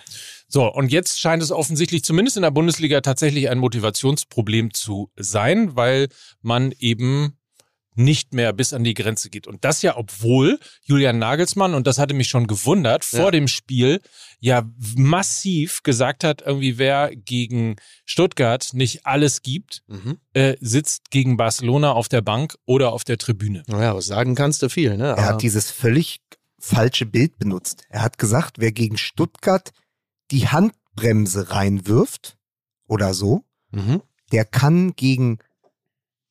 So, und jetzt scheint es offensichtlich zumindest in der Bundesliga tatsächlich ein Motivationsproblem zu sein, weil man eben nicht mehr bis an die Grenze geht. Und das ja, obwohl Julian Nagelsmann, und das hatte mich schon gewundert, Ja. vor dem Spiel ja massiv gesagt hat, irgendwie wer gegen Stuttgart nicht alles gibt, Mhm. äh, sitzt gegen Barcelona auf der Bank oder auf der Tribüne. Naja, was sagen kannst du viel, ne? Er hat dieses völlig falsche Bild benutzt. Er hat gesagt, wer gegen Stuttgart die Handbremse reinwirft oder so, Mhm. der kann gegen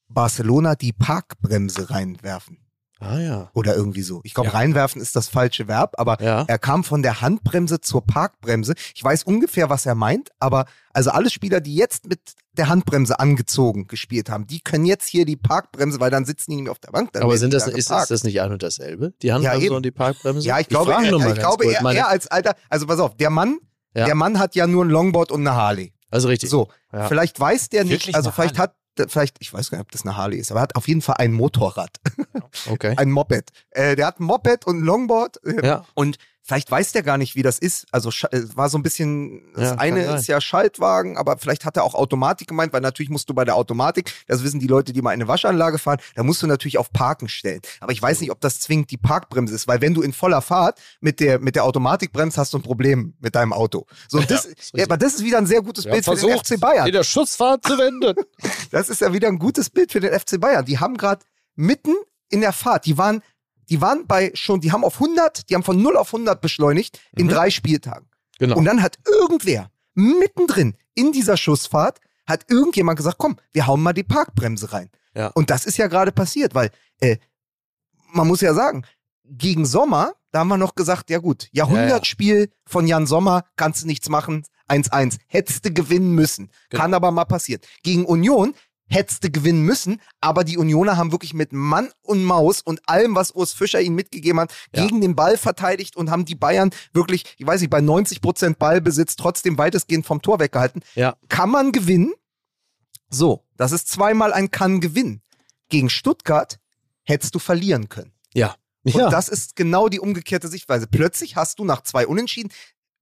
Barcelona die Parkbremse reinwerfen. Ah ja. Oder irgendwie so. Ich glaube, Ja. reinwerfen ist das falsche Verb, aber Ja. er kam von der Handbremse zur Parkbremse. Ich weiß ungefähr, was er meint, aber also alle Spieler, die jetzt mit der Handbremse angezogen gespielt haben, die können jetzt hier die Parkbremse, weil dann sitzen die nicht mehr auf der Bank. Dann Aber sind das, da ist, ist das nicht ein und dasselbe? Die Handbremse eben. und die Parkbremse? Ja, ich glaube, frage er, nur mal ich glaube er, er als alter, also pass auf, der Mann, Ja. der Mann hat ja nur ein Longboard und eine Harley. also richtig. So, Ja. vielleicht weiß der nicht, Wirklich also vielleicht Harley? hat, vielleicht, ich weiß gar nicht, ob das eine Harley ist, aber er hat auf jeden Fall ein Motorrad, Okay. ein Moped. Äh, der hat ein Moped und ein Longboard. Ja. Und vielleicht weiß der gar nicht, wie das ist. Also es war so ein bisschen, das Ja, eine ist ja Schaltwagen, aber vielleicht hat er auch Automatik gemeint, weil natürlich musst du bei der Automatik, das wissen die Leute, die mal eine Waschanlage fahren, da musst du natürlich auf Parken stellen. Aber ich weiß nicht, ob das zwingend die Parkbremse ist, weil wenn du in voller Fahrt mit der, mit der Automatik bremst, hast du ein Problem mit deinem Auto. So, das, ja, aber das ist wieder ein sehr gutes Bild für den FC Bayern. in der Schussfahrt zu wenden. Das ist ja wieder ein gutes Bild für den FC Bayern. Die haben gerade mitten in der Fahrt, die waren, die waren bei schon, die haben auf 100, die haben von 0 auf 100 beschleunigt in Mhm. drei Spieltagen. Genau. Und dann hat irgendwer mittendrin in dieser Schussfahrt hat irgendjemand gesagt, komm, wir hauen mal die Parkbremse rein. Ja. Und das ist ja gerade passiert, weil äh, man muss ja sagen, gegen Sommer, da haben wir noch gesagt, ja gut, Jahrhundertspiel von Jan Sommer, kannst du nichts machen, 1-1, hättest du gewinnen müssen, Genau. kann aber mal passieren. Gegen Union hättest du gewinnen müssen, aber die Unioner haben wirklich mit Mann und Maus und allem, was Urs Fischer ihnen mitgegeben hat, Ja. gegen den Ball verteidigt und haben die Bayern wirklich, ich weiß nicht, bei 90% Ballbesitz trotzdem weitestgehend vom Tor weggehalten. Ja. Kann man gewinnen? So, das ist zweimal ein kann gewinnen. Gegen Stuttgart hättest du verlieren können. Ja. Und ja. das ist genau die umgekehrte Sichtweise. Plötzlich hast du nach zwei Unentschieden,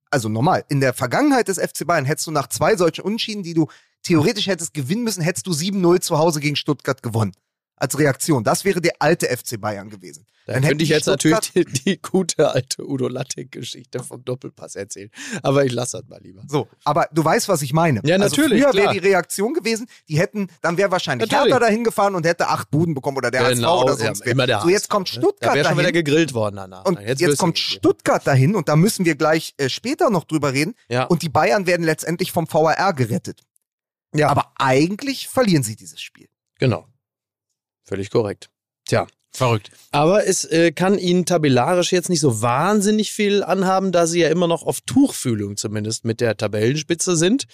also normal, in der Vergangenheit des FC Bayern hättest du nach zwei solchen Unentschieden, die du theoretisch hättest gewinnen müssen, hättest du 7-0 zu Hause gegen Stuttgart gewonnen. Als Reaktion. Das wäre der alte FC Bayern gewesen. Da Dann hätten könnte ich jetzt Stuttgart- natürlich die, die gute alte Udo Lattek-Geschichte vom Doppelpass erzählen. Aber ich lasse das mal lieber. So, aber du weißt, was ich meine. Ja, natürlich, Also früher klar. wäre die Reaktion gewesen, die hätten, dann wäre wahrscheinlich Natürlich. Hertha dahin gefahren und hätte acht Buden bekommen oder der Genau, HSV oder ja, sonst wer. immer der So, jetzt kommt ne? Stuttgart Da wäre schon wieder dahin. gegrillt worden danach. Und jetzt, du kommt. Stuttgart dahin und da müssen wir gleich äh, später noch drüber reden. Ja. Und die Bayern werden letztendlich vom VAR gerettet. Ja. Aber eigentlich verlieren sie dieses Spiel. Genau. Völlig korrekt. Tja. Verrückt. Aber es äh, kann ihnen tabellarisch jetzt nicht so wahnsinnig viel anhaben, da sie ja immer noch auf Tuchfühlung zumindest mit der Tabellenspitze sind.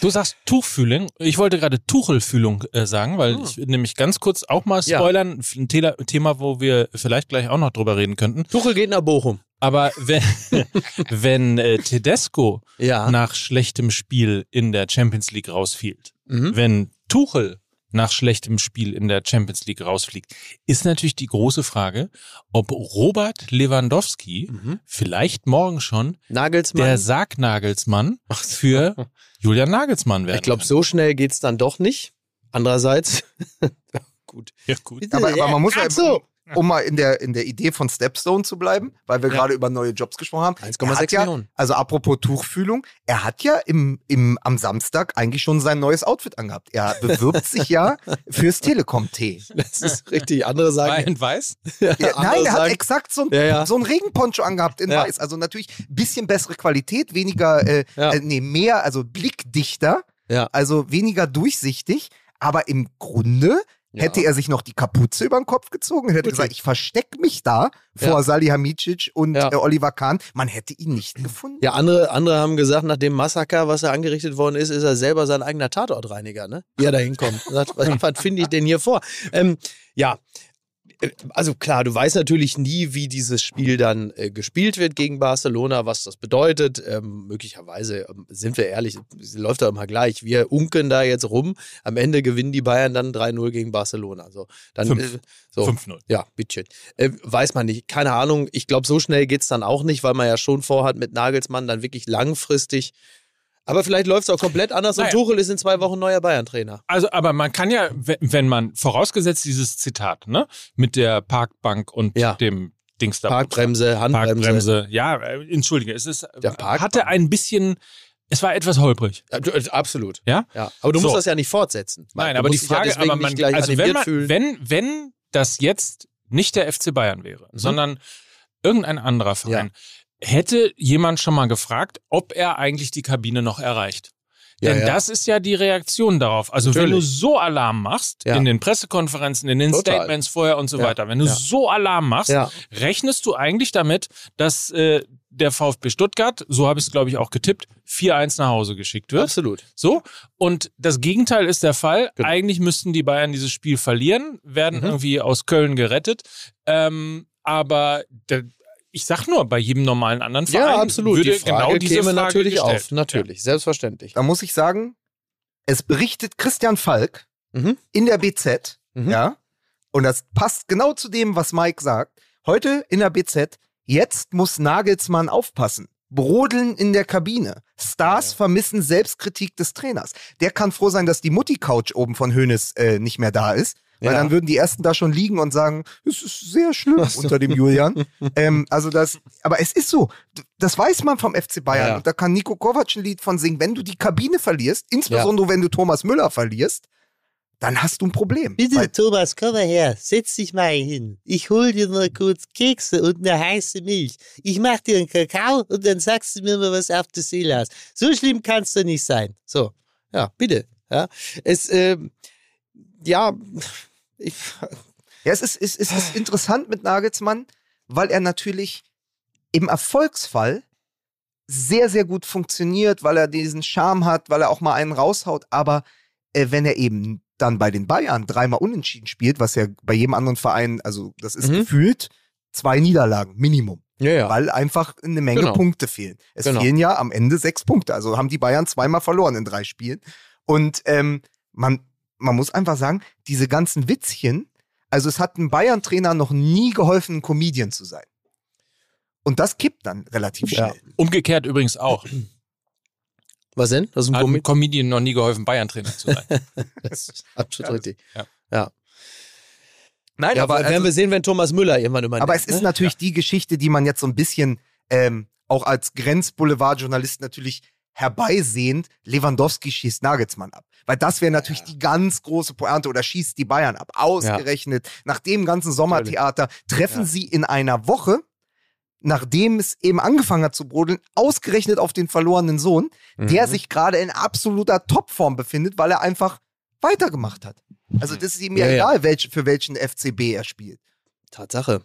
Du sagst Tuchfühlung. Ich wollte gerade Tuchelfühlung äh, sagen, weil ich will nämlich ganz kurz auch mal Ja. spoilern. Ein Thema, Thema, wo wir vielleicht gleich auch noch drüber reden könnten. Tuchel geht nach Bochum. Aber wenn, wenn äh, Tedesco Ja. nach schlechtem Spiel in der Champions League rausfielt, Mhm. wenn Tuchel nach schlechtem Spiel in der Champions League rausfliegt, ist natürlich die große Frage, ob Robert Lewandowski Mhm. vielleicht morgen schon Nagelsmann. der Sargnagelsmann für Julian Nagelsmann werden ich glaube, so schnell geht's dann doch nicht. Andererseits, gut. Ja, gut. Aber, aber man muss ja, so. Um mal in der, in der Idee von Stepstone zu bleiben, weil wir Ja. gerade über neue Jobs gesprochen haben. 1,6 er hat ja, Millionen. Also apropos Tuchfühlung, er hat ja im, im, am Samstag eigentlich schon sein neues Outfit angehabt. Er bewirbt sich ja fürs Telekom-T. Das ist richtig. Andere sagen. Wein weiß? Ja, nein, er hat sagen, exakt so ein, Ja, ja. so ein Regenponcho angehabt in Ja. weiß. Also natürlich ein bisschen bessere Qualität, weniger, äh, Ja. äh, nee, mehr, also blickdichter, Ja. also weniger durchsichtig. Aber im Grunde Ja. hätte er sich noch die Kapuze über den Kopf gezogen und hätte Wirklich? gesagt, ich verstecke mich da vor Ja. Salihamidzic und Ja. äh, Oliver Kahn. Man hätte ihn nicht gefunden. Ja, andere, andere haben gesagt, nach dem Massaker, was er angerichtet worden ist, ist er selber sein eigener Tatortreiniger, ne? Wie er da hinkommt. Und sagt, was, was finde ich denn hier vor? Ähm, ja. Äh, Also klar, du weißt natürlich nie, wie dieses Spiel dann äh, gespielt wird gegen Barcelona, was das bedeutet. Ähm, möglicherweise, ähm, sind wir ehrlich, es läuft doch immer gleich. Wir unken da jetzt rum. Am Ende gewinnen die Bayern dann 3-0 gegen Barcelona. So, dann, Fünf. äh, so. 5-0. Ja, bitteschön. Äh, weiß man nicht. Keine Ahnung. Ich glaube, so schnell geht's dann auch nicht, weil man ja schon vorhat, mit Nagelsmann dann wirklich langfristig. Aber vielleicht läuft's auch komplett anders Naja. und Tuchel ist in zwei Wochen neuer Bayern-Trainer. Also, aber man kann ja, wenn- man, vorausgesetzt dieses Zitat, ne, mit der Parkbank und Ja. dem Dings da. Parkbremse, Handbremse. Parkbremse. Ja, äh, entschuldige, es ist, Der hatte ein bisschen, es war etwas holprig. Ja, äh, absolut. Ja? Ja. Aber du musst So. das ja nicht fortsetzen. Nein, aber die ja Frage, deswegen aber man, also wenn, man, fühlen. wenn, wenn das jetzt nicht der FC Bayern wäre, Mhm. sondern irgendein anderer Verein, hätte jemand schon mal gefragt, ob er eigentlich die Kabine noch erreicht. Ja, Denn ja. das ist ja die Reaktion darauf. Also wenn du Natürlich. so Alarm machst, Ja. in den Pressekonferenzen, in den Total. Statements vorher und so weiter, wenn du so Alarm machst, rechnest du eigentlich damit, dass äh, der VfB Stuttgart, so habe ich es glaube ich auch getippt, 4-1 nach Hause geschickt wird. Absolut. So. Und das Gegenteil ist der Fall. Genau. Eigentlich müssten die Bayern dieses Spiel verlieren, werden Mhm. irgendwie aus Köln gerettet. Ähm, aber der, ich sag nur, bei jedem normalen anderen Verein Ja, absolut. würde die Frage genau diese käme Frage natürlich gestellt. auf. Natürlich, selbstverständlich. Da muss ich sagen, Es berichtet Christian Falk Mhm. in der BZ, Mhm. ja, und das passt genau zu dem, was Mike sagt. Heute in der BZ, jetzt muss Nagelsmann aufpassen. Brodeln in der Kabine. Stars vermissen Selbstkritik des Trainers. Der kann froh sein, dass die Mutti-Couch oben von Hönes äh, nicht mehr da ist. Weil Ja. dann würden die ersten da schon liegen und sagen, es ist sehr schlimm so. unter dem Julian. ähm, also das, aber es ist so. Das weiß man vom FC Bayern. Ja. Und da kann Nico Kovac ein Lied von singen. Wenn du die Kabine verlierst, insbesondere wenn du Thomas Müller verlierst, dann hast du ein Problem. Bitte, Weil, Thomas, komm mal her. Setz dich mal hin. Ich hol dir nur kurz Kekse und eine heiße Milch. Ich mach dir einen Kakao und dann sagst du mir mal, was auf der Seele hast. So schlimm kannst du nicht sein. So, ja, bitte. Ja, es, ähm, ja, ich, ja, es ist, es, ist, es ist interessant mit Nagelsmann, weil er natürlich im Erfolgsfall sehr, sehr gut funktioniert, weil er diesen Charme hat, weil er auch mal einen raushaut. Aber äh, wenn er eben dann bei den Bayern dreimal unentschieden spielt, was ja bei jedem anderen Verein, also das ist Mhm. gefühlt zwei Niederlagen, Minimum. ja, ja. weil einfach eine Menge Genau. Punkte fehlen. Es Genau. fehlen ja am Ende sechs Punkte. Also haben die Bayern zweimal verloren in drei Spielen. Und ähm, man, man muss einfach sagen, diese ganzen Witzchen, also es hat einem Bayern-Trainer noch nie geholfen, ein Comedian zu sein. Und das kippt dann relativ Ja. schnell. Umgekehrt übrigens auch. Was denn? Das ist ein Hat einem Comedian noch nie geholfen, Bayern-Trainer zu sein. Das ist absolut richtig. Ja. ja. Nein, Ja, aber, aber werden also, wir sehen, wenn Thomas Müller irgendwann übernimmt. aber es ist ne? natürlich die Geschichte, die man jetzt so ein bisschen ähm, auch als Grenzboulevard-Journalist natürlich herbeisehend, Lewandowski schießt Nagelsmann ab. Weil das wäre natürlich die ganz große Pointe oder schießt die Bayern ab. Ausgerechnet nach dem ganzen Sommertheater treffen Ja. sie in einer Woche, nachdem es eben angefangen hat zu brodeln, ausgerechnet auf den verlorenen Sohn, der Mhm. sich gerade in absoluter Topform befindet, weil er einfach weitergemacht hat. Also das ist ihm ja, Ja, ja. egal, welch, für welchen FCB er spielt. Tatsache.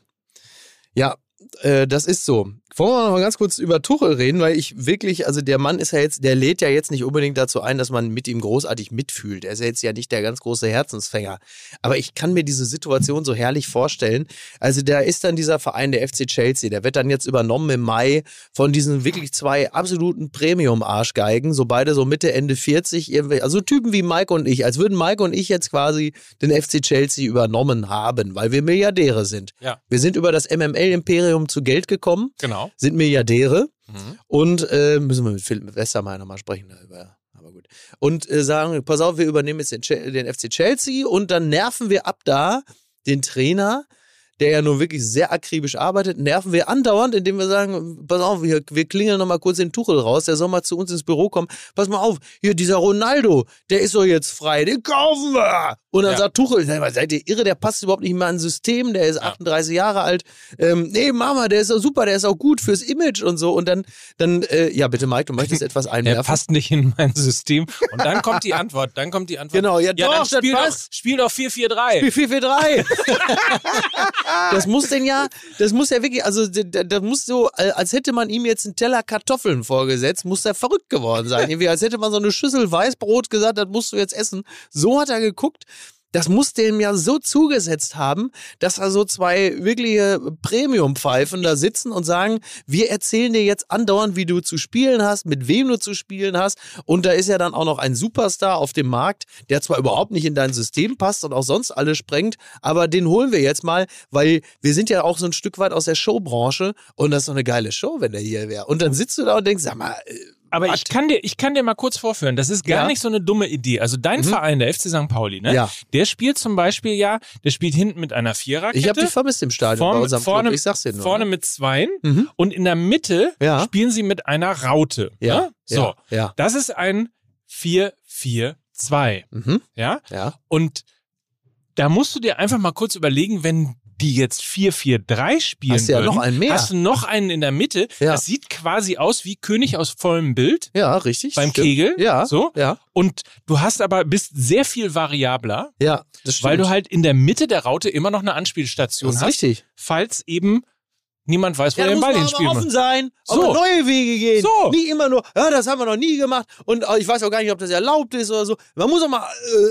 Ja, äh, das ist so. Wollen wir noch mal ganz kurz über Tuchel reden, weil ich wirklich, also der Mann ist ja jetzt, der lädt ja jetzt nicht unbedingt dazu ein, dass man mit ihm großartig mitfühlt. Er ist ja jetzt ja nicht der ganz große Herzensfänger. Aber ich kann mir diese Situation so herrlich vorstellen. Also da ist dann dieser Verein, der FC Chelsea, der wird dann jetzt übernommen im Mai von diesen wirklich zwei absoluten Premium-Arschgeigen, so beide so Mitte, Ende 40, irgendwie, also Typen wie Mike und ich, als würden Mike und ich jetzt quasi den FC Chelsea übernommen haben, weil wir Milliardäre sind. Ja. Wir sind über das MML-Imperium zu Geld gekommen, Genau. sind Milliardäre Mhm. und äh, müssen wir mit Philipp Westermeier mal sprechen darüber. Aber gut. Und äh, sagen, pass auf, wir übernehmen jetzt den, den FC Chelsea und dann nerven wir ab da den Trainer, der ja nun wirklich sehr akribisch arbeitet, nerven wir andauernd, indem wir sagen, pass auf, wir, wir klingeln nochmal kurz den Tuchel raus, der soll mal zu uns ins Büro kommen. Pass mal auf, hier dieser Ronaldo, der ist doch jetzt frei, den kaufen wir. Und dann Ja. sagt Tuchel, seid ihr irre, der passt überhaupt nicht mehr ans System, der ist 38 Jahre alt. Ähm, nee, Mama, der ist doch super, der ist auch gut fürs Image und so. Und dann, dann äh, ja bitte Mike, du möchtest etwas Der einwerfen. passt nicht in mein System. Und dann kommt die Antwort. Dann kommt die Antwort. Genau, ja, ja doch, dann spiel doch, spiel doch 4-4-3. 443. das muss denn ja, das muss ja wirklich, also das muss so, äh, als hätte man ihm jetzt einen Teller Kartoffeln vorgesetzt, muss er verrückt geworden sein. Irgendwie, als hätte man so eine Schüssel Weißbrot gesagt, das musst du jetzt essen. So hat er geguckt. Das muss dem ja so zugesetzt haben, dass da so zwei wirkliche Premium-Pfeifen da sitzen und sagen, wir erzählen dir jetzt andauernd, wie du zu spielen hast, mit wem du zu spielen hast. Und da ist ja dann auch noch ein Superstar auf dem Markt, der zwar überhaupt nicht in dein System passt und auch sonst alles sprengt, aber den holen wir jetzt mal, weil wir sind ja auch so ein Stück weit aus der Showbranche und das ist doch eine geile Show, wenn der hier wäre. Und dann sitzt du da und denkst, sag mal, äh, Aber ich kann, dir, ich kann dir mal kurz vorführen, das ist gar Ja. nicht so eine dumme Idee. Also dein Mhm. Verein, der FC St. Pauli, ne? Ja. der spielt zum Beispiel ja, der spielt hinten mit einer Viererkette. ich habe dich vermisst im Stadion bei vorne, unserem vorne, Club. Ich sag's dir nur. vorne ne? mit Zweien Mhm. und in der Mitte Ja. spielen sie mit einer Raute. Ja, Ne? So, ja, ja. das ist ein 4-4-2. Mhm. Ja? Ja. Und da musst du dir einfach mal kurz überlegen, wenn die jetzt 4-4-3 spielen Hast du ja würden, noch einen mehr. hast du noch einen in der Mitte. Ja. Das sieht quasi aus wie König aus vollem Bild Ja, richtig. beim stimmt. Kegel. Ja. So. Ja. Und du hast aber, bist sehr viel variabler, Ja, das stimmt. weil du halt in der Mitte der Raute immer noch eine Anspielstation das ist hast, richtig. falls eben Niemand weiß, wo Ja, er den muss Ball aber offen sein, So. neue Wege gehen. So. Nicht immer nur, ja, das haben wir noch nie gemacht und äh, ich weiß auch gar nicht, ob das erlaubt ist oder so. Man muss auch mal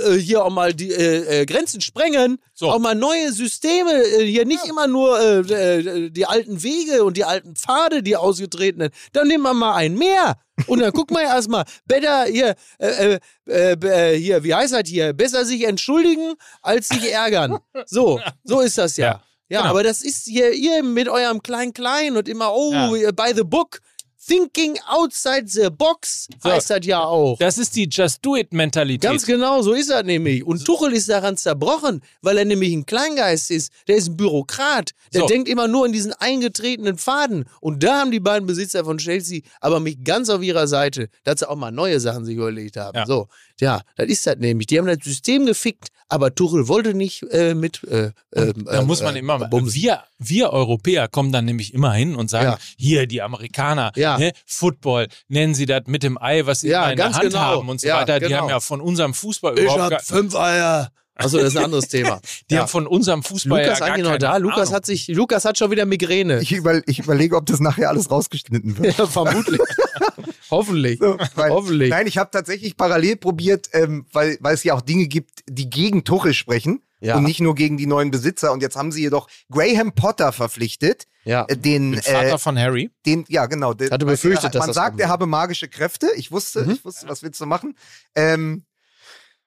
äh, äh, hier auch mal die äh, äh, Grenzen sprengen, So. auch mal neue Systeme, äh, hier nicht immer nur die alten Wege und die alten Pfade, die ausgetretenen. Dann nehmen wir mal einen mehr. Und dann gucken wir erstmal, better hier, äh, äh, äh, hier, wie heißt das hier? Besser sich entschuldigen, als sich ärgern. So, so ist das ja. Ja. Ja, Genau. aber das ist hier ihr mit eurem Klein-Klein und immer, oh, Ja. by the book. Thinking outside the box So. heißt das ja auch. Das ist die Just-Do-It-Mentalität. Ganz genau, so ist er nämlich. Und Tuchel ist daran zerbrochen, weil er nämlich ein Kleingeist ist. Der ist ein Bürokrat. Der So. denkt immer nur in diesen eingetretenen Faden. Und da haben die beiden Besitzer von Chelsea aber mich ganz auf ihrer Seite, dass sie auch mal neue Sachen sich überlegt haben. Ja. So, ja, das ist das nämlich. Die haben das System gefickt, aber Tuchel wollte nicht äh, mit. Äh, äh, Da muss man äh, immer, bumsen. wir, wir Europäer kommen dann nämlich immer hin und sagen, Ja. hier die Amerikaner, Ja. ne, Football, nennen sie das mit dem Ei, was sie Ja, in der Hand genau. haben und so Ja, weiter. Die genau. haben ja von unserem Fußball Ich überhaupt hab gar, fünf Eier. Achso, das ist ein anderes Thema. die Ja. haben von unserem Fußball Lukas ja gar eigentlich noch keine da? Lukas hat sich, Lukas hat schon wieder Migräne. Ich, über, ich überlege, ob das nachher alles rausgeschnitten wird. Ja, vermutlich. Hoffentlich. So, weil, Hoffentlich. Nein, ich habe tatsächlich parallel probiert, ähm, weil, weil es ja auch Dinge gibt, die gegen Tuchel sprechen Ja. und nicht nur gegen die neuen Besitzer. Und jetzt haben sie jedoch Graham Potter verpflichtet, Ja. äh, den, Den Vater äh, von Harry. den, ja genau. Den, Hatte befürchtet, er, dass man das sagt, kommt. er habe magische Kräfte. Ich wusste, Mhm. ich wusste, was willst du machen? Ähm,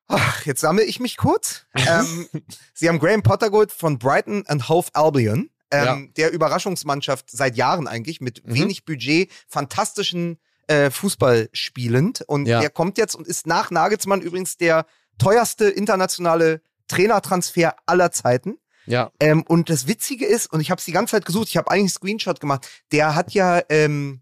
ach, jetzt sammle ich mich kurz. ähm, sie haben Graham Potter geholt von Brighton and Hove Albion. Ähm, Der Überraschungsmannschaft seit Jahren eigentlich mit Mhm. wenig Budget, fantastischen äh, Fußball spielend. Und Ja. der kommt jetzt und ist nach Nagelsmann übrigens der teuerste internationale Trainertransfer aller Zeiten. Ja. Ähm, und das Witzige ist, und ich habe es die ganze Zeit gesucht, ich habe eigentlich einen Screenshot gemacht, der hat ja, ähm,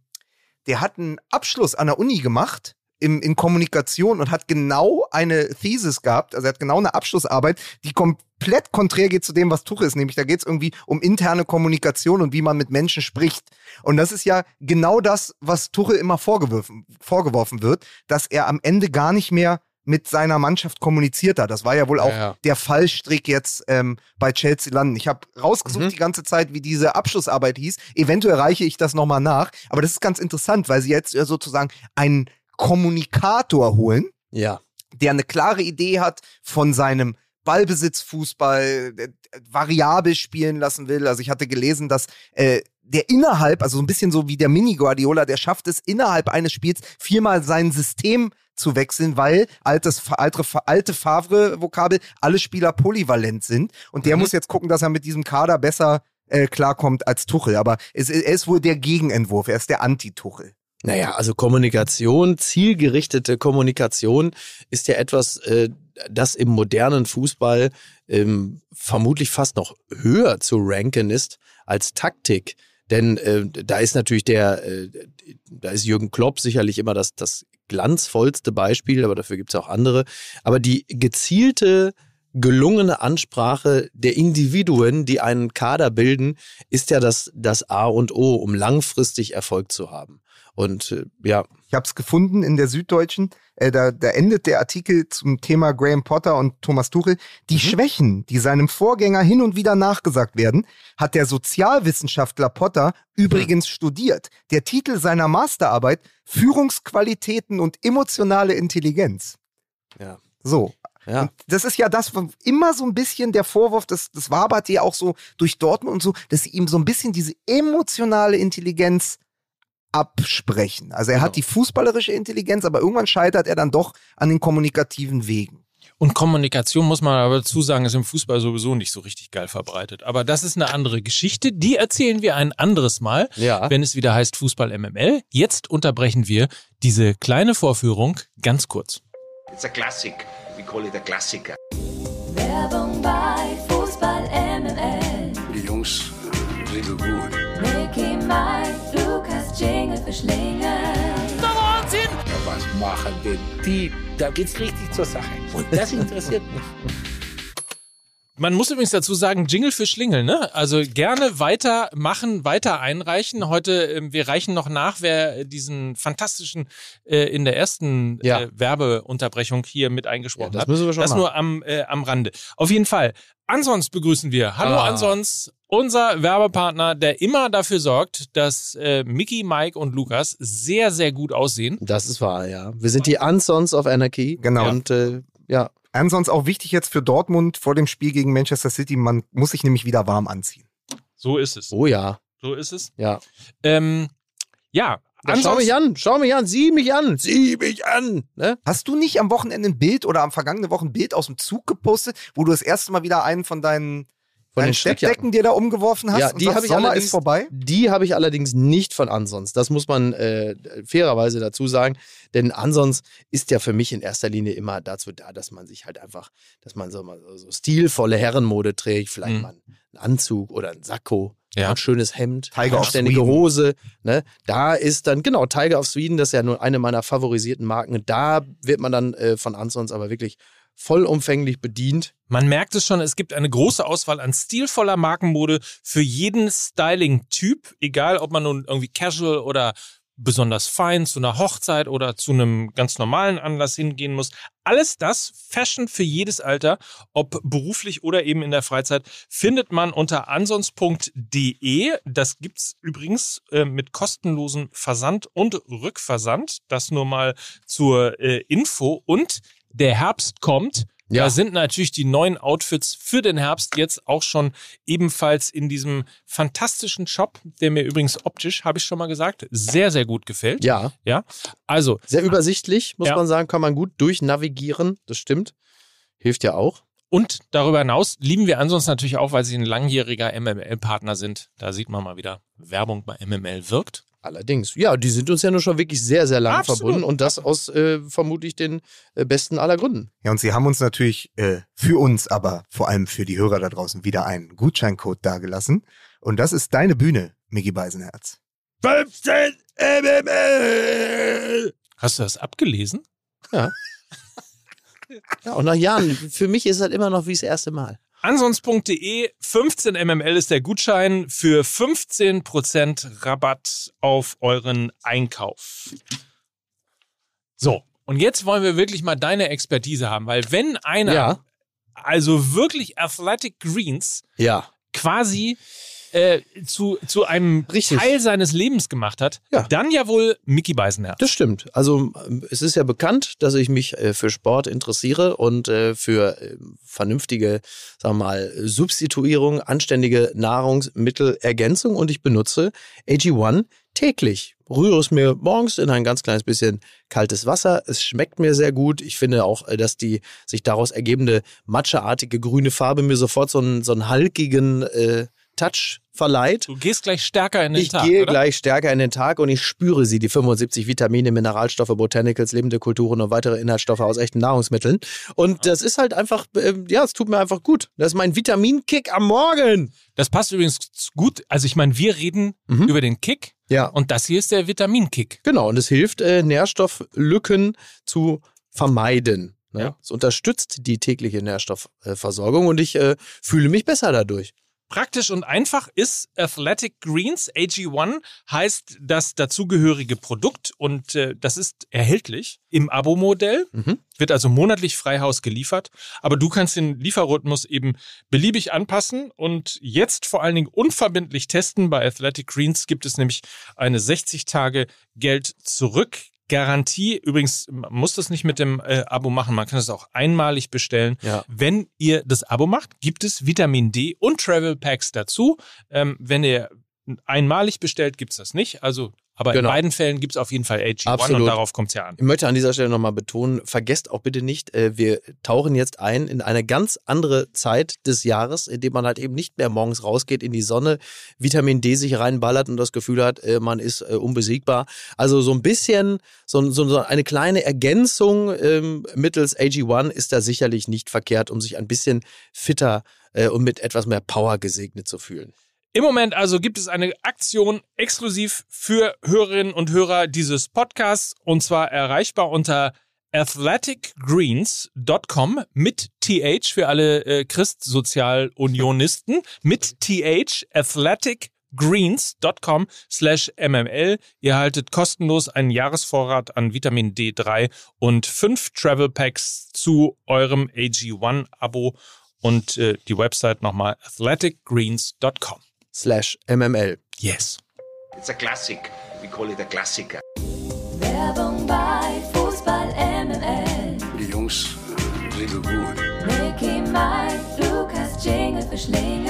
der hat einen Abschluss an der Uni gemacht im, in Kommunikation und hat genau eine Thesis gehabt, also er hat genau eine Abschlussarbeit, die komplett konträr geht zu dem, was Tuchel ist, nämlich da geht es irgendwie um interne Kommunikation und wie man mit Menschen spricht. Und das ist ja genau das, was Tuchel immer vorgeworfen, vorgeworfen wird, dass er am Ende gar nicht mehr mit seiner Mannschaft kommuniziert hat. Das war ja wohl auch Ja, ja. der Fallstrick jetzt ähm, bei Chelsea landen. Ich habe rausgesucht Mhm. die ganze Zeit, wie diese Abschlussarbeit hieß. Eventuell reiche ich das nochmal nach. Aber das ist ganz interessant, weil sie jetzt sozusagen einen Kommunikator holen, Ja. der eine klare Idee hat von seinem Ballbesitzfußball, der variabel spielen lassen will. Also ich hatte gelesen, dass äh, der innerhalb, also so ein bisschen so wie der Mini-Guardiola, der schafft es innerhalb eines Spiels viermal sein System zu wechseln, weil altes, alte, alte Favre-Vokabel, alle Spieler polyvalent sind. Und der Mhm. muss jetzt gucken, dass er mit diesem Kader besser äh, klarkommt als Tuchel. Aber es, er ist wohl der Gegenentwurf, er ist der Anti-Tuchel. Naja, also Kommunikation, zielgerichtete Kommunikation ist ja etwas, äh, das im modernen Fußball ähm, vermutlich fast noch höher zu ranken ist als Taktik. Denn äh, da ist natürlich der, äh, da ist Jürgen Klopp sicherlich immer das, das glanzvollste Beispiel, aber dafür gibt es auch andere. Aber die gezielte, gelungene Ansprache der Individuen, die einen Kader bilden, ist ja das, das A und O, um langfristig Erfolg zu haben. Und äh, ja, Ich habe es gefunden in der Süddeutschen. Äh, da, da endet der Artikel zum Thema Graham Potter und Thomas Tuchel. Die Schwächen, die seinem Vorgänger hin und wieder nachgesagt werden, hat der Sozialwissenschaftler Potter übrigens studiert. Der Titel seiner Masterarbeit Führungsqualitäten und emotionale Intelligenz. Ja. So. ja. Und das ist ja das, immer so ein bisschen der Vorwurf, das, das wabert ja auch so durch Dortmund und so, dass sie ihm so ein bisschen diese emotionale Intelligenz absprechen. Also er Genau. hat die fußballerische Intelligenz, aber irgendwann scheitert er dann doch an den kommunikativen Wegen. Und Kommunikation, muss man aber dazu sagen, ist im Fußball sowieso nicht so richtig geil verbreitet. Aber das ist eine andere Geschichte. Die erzählen wir ein anderes Mal, Ja. wenn es wieder heißt Fußball MML. Jetzt unterbrechen wir diese kleine Vorführung ganz kurz. It's a classic. We call it a Klassiker. Jingle für Schlingel. Was machen denn die? Da geht's richtig zur Sache. Und das interessiert mich. Man muss übrigens dazu sagen, Jingle für Schlingel, ne? Also gerne weiter machen, weiter einreichen. Heute, ähm, wir reichen noch nach, wer diesen fantastischen äh, in der ersten Ja. äh, Werbeunterbrechung hier mit eingesprochen Ja, das hat. müssen wir schon Das machen. nur am, äh, am Rande. Auf jeden Fall. Ansons begrüßen wir. Hallo Ah. Ansons, unser Werbepartner, der immer dafür sorgt, dass äh, Mickey, Mike und Lukas sehr, sehr gut aussehen. Das ist wahr, ja. Wir sind die Unsons of Anarchy. Genau. Und äh, ja, Ansonsten auch wichtig jetzt für Dortmund vor dem Spiel gegen Manchester City, man muss sich nämlich wieder warm anziehen. So ist es. oh ja, So ist es. ja. Ähm, ja, Ja, schau mich an, schau mich an, sieh mich an, sieh mich an. Ne? Hast du nicht am Wochenende ein Bild oder am vergangenen Wochen ein Bild aus dem Zug gepostet, wo du das erste Mal wieder einen von deinen, Von den Steckjacken. Steckdecken dir da umgeworfen hast Ja, und die sagst, habe ich Sommer ist vorbei? Die habe ich allerdings nicht von Ansons. Das muss man äh, fairerweise dazu sagen. Denn Ansons ist ja für mich in erster Linie immer dazu da, dass man sich halt einfach, dass man so, mal so, so stilvolle Herrenmode trägt, vielleicht Mhm. mal einen Anzug oder ein Sakko, Ja. ein schönes Hemd, Tiger anständige. Hose. Ne? Da ist dann, genau, Tiger of Sweden, das ist ja nur eine meiner favorisierten Marken. Da wird man dann äh, von Ansons aber wirklich vollumfänglich bedient. Man merkt es schon, es gibt eine große Auswahl an stilvoller Markenmode für jeden Styling-Typ, egal ob man nun irgendwie casual oder besonders fein zu einer Hochzeit oder zu einem ganz normalen Anlass hingehen muss. Alles das, Fashion für jedes Alter, ob beruflich oder eben in der Freizeit, findet man unter ansons.de. Das gibt's übrigens äh, mit kostenlosem Versand und Rückversand. Das nur mal zur äh, Info. Und der Herbst kommt. Ja. Da sind natürlich die neuen Outfits für den Herbst jetzt auch schon ebenfalls in diesem fantastischen Shop, der mir übrigens optisch, habe ich schon mal gesagt, sehr, sehr gut gefällt. Ja, Ja. Also, sehr übersichtlich, muss Ja. man sagen, kann man gut durchnavigieren. Das stimmt. Hilft ja auch. und darüber hinaus lieben wir ansonsten natürlich auch, weil sie ein langjähriger MML-Partner sind. Da sieht man mal wieder, Werbung bei MML wirkt. Allerdings. Ja, die sind uns ja nur schon wirklich sehr, sehr lange Absolut. verbunden und das aus äh, vermutlich den äh, besten aller Gründen. Ja, und sie haben uns natürlich äh, für uns, aber vor allem für die Hörer da draußen wieder einen Gutscheincode dagelassen. Und das ist deine Bühne, Mickey Beisenherz. 15 MML! Hast du das abgelesen? Ja, und nach Jahren, für mich ist das immer noch wie das erste Mal. Ansonst.de 15 MML ist der Gutschein für 15% Rabatt auf euren Einkauf. So, und jetzt wollen wir wirklich mal deine Expertise haben, weil wenn einer Ja. also wirklich Athletic Greens Ja. quasi äh, zu, zu einem Richtig. Teil seines Lebens gemacht hat, Ja. dann ja wohl Mickey Beisenherz. Das stimmt. Also ähm, es ist ja bekannt, dass ich mich äh, für Sport interessiere und äh, für äh, vernünftige, sagen wir mal, Substituierung, anständige Nahrungsmittelergänzung und ich benutze AG1 täglich. Rühre es mir morgens in ein ganz kleines bisschen kaltes Wasser. Es schmeckt mir sehr gut. Ich finde auch, äh, dass die sich daraus ergebende matscheartige grüne Farbe mir sofort so einen, so einen halkigen äh, Touch verleiht. Du gehst gleich stärker in den Ich Tag, gehe oder? gleich stärker in den Tag und ich spüre sie, die 75 Vitamine, Mineralstoffe, Botanicals, lebende Kulturen und weitere Inhaltsstoffe aus echten Nahrungsmitteln. Und das ist halt einfach, ähm, ja, es tut mir einfach gut. Das ist mein Vitaminkick am Morgen. Das passt übrigens gut. Also ich meine, wir reden Mhm. über den Kick Ja, und das hier ist der Vitaminkick. genau. Und es hilft, äh, Nährstofflücken zu vermeiden. Ne? Ja. Es unterstützt die tägliche Nährstoffversorgung und ich äh, fühle mich besser dadurch. Praktisch und einfach ist Athletic Greens AG1 heißt das dazugehörige Produkt und äh, das ist erhältlich im Abo-Modell, Mhm. wird also monatlich Freihaus geliefert, aber du kannst den Lieferrhythmus eben beliebig anpassen und jetzt vor allen Dingen unverbindlich testen. Bei Athletic Greens gibt es nämlich eine 60 Tage Geld zurück. Garantie, übrigens, man muss das nicht mit dem äh, Abo machen, man kann es auch einmalig bestellen. Ja. Wenn ihr das Abo macht, gibt es Vitamin D und Travel Packs dazu. Ähm, wenn ihr einmalig bestellt, gibt es das nicht. Also, aber Genau. in beiden Fällen gibt es auf jeden Fall AG1 und Absolut. darauf kommt es ja an. Ich möchte an dieser Stelle nochmal betonen, vergesst auch bitte nicht, äh, wir tauchen jetzt ein in eine ganz andere Zeit des Jahres, in dem man halt eben nicht mehr morgens rausgeht in die Sonne, Vitamin D sich reinballert und das Gefühl hat, äh, man ist äh, unbesiegbar. Also so ein bisschen, so, so, eine kleine Ergänzung ähm, mittels AG1 ist da sicherlich nicht verkehrt, um sich ein bisschen fitter und mit etwas mehr Power gesegnet zu fühlen. Im Moment also gibt es eine Aktion exklusiv für Hörerinnen und Hörer dieses Podcasts und zwar erreichbar unter athleticgreens.com mit TH für alle äh, Christsozialunionisten mit TH athleticgreens.com slash mml. Ihr erhaltet kostenlos einen Jahresvorrat an Vitamin D3 und fünf Travel Packs zu eurem AG1 Abo Und äh, die Website nochmal athleticgreens.com. Slash MML. Yes. It's a classic. We call it a Klassiker. Werbung bei Fußball MML. Die Jungs äh, sind gut. Mickey, Mike, Lukas, Jingle für Schlingel.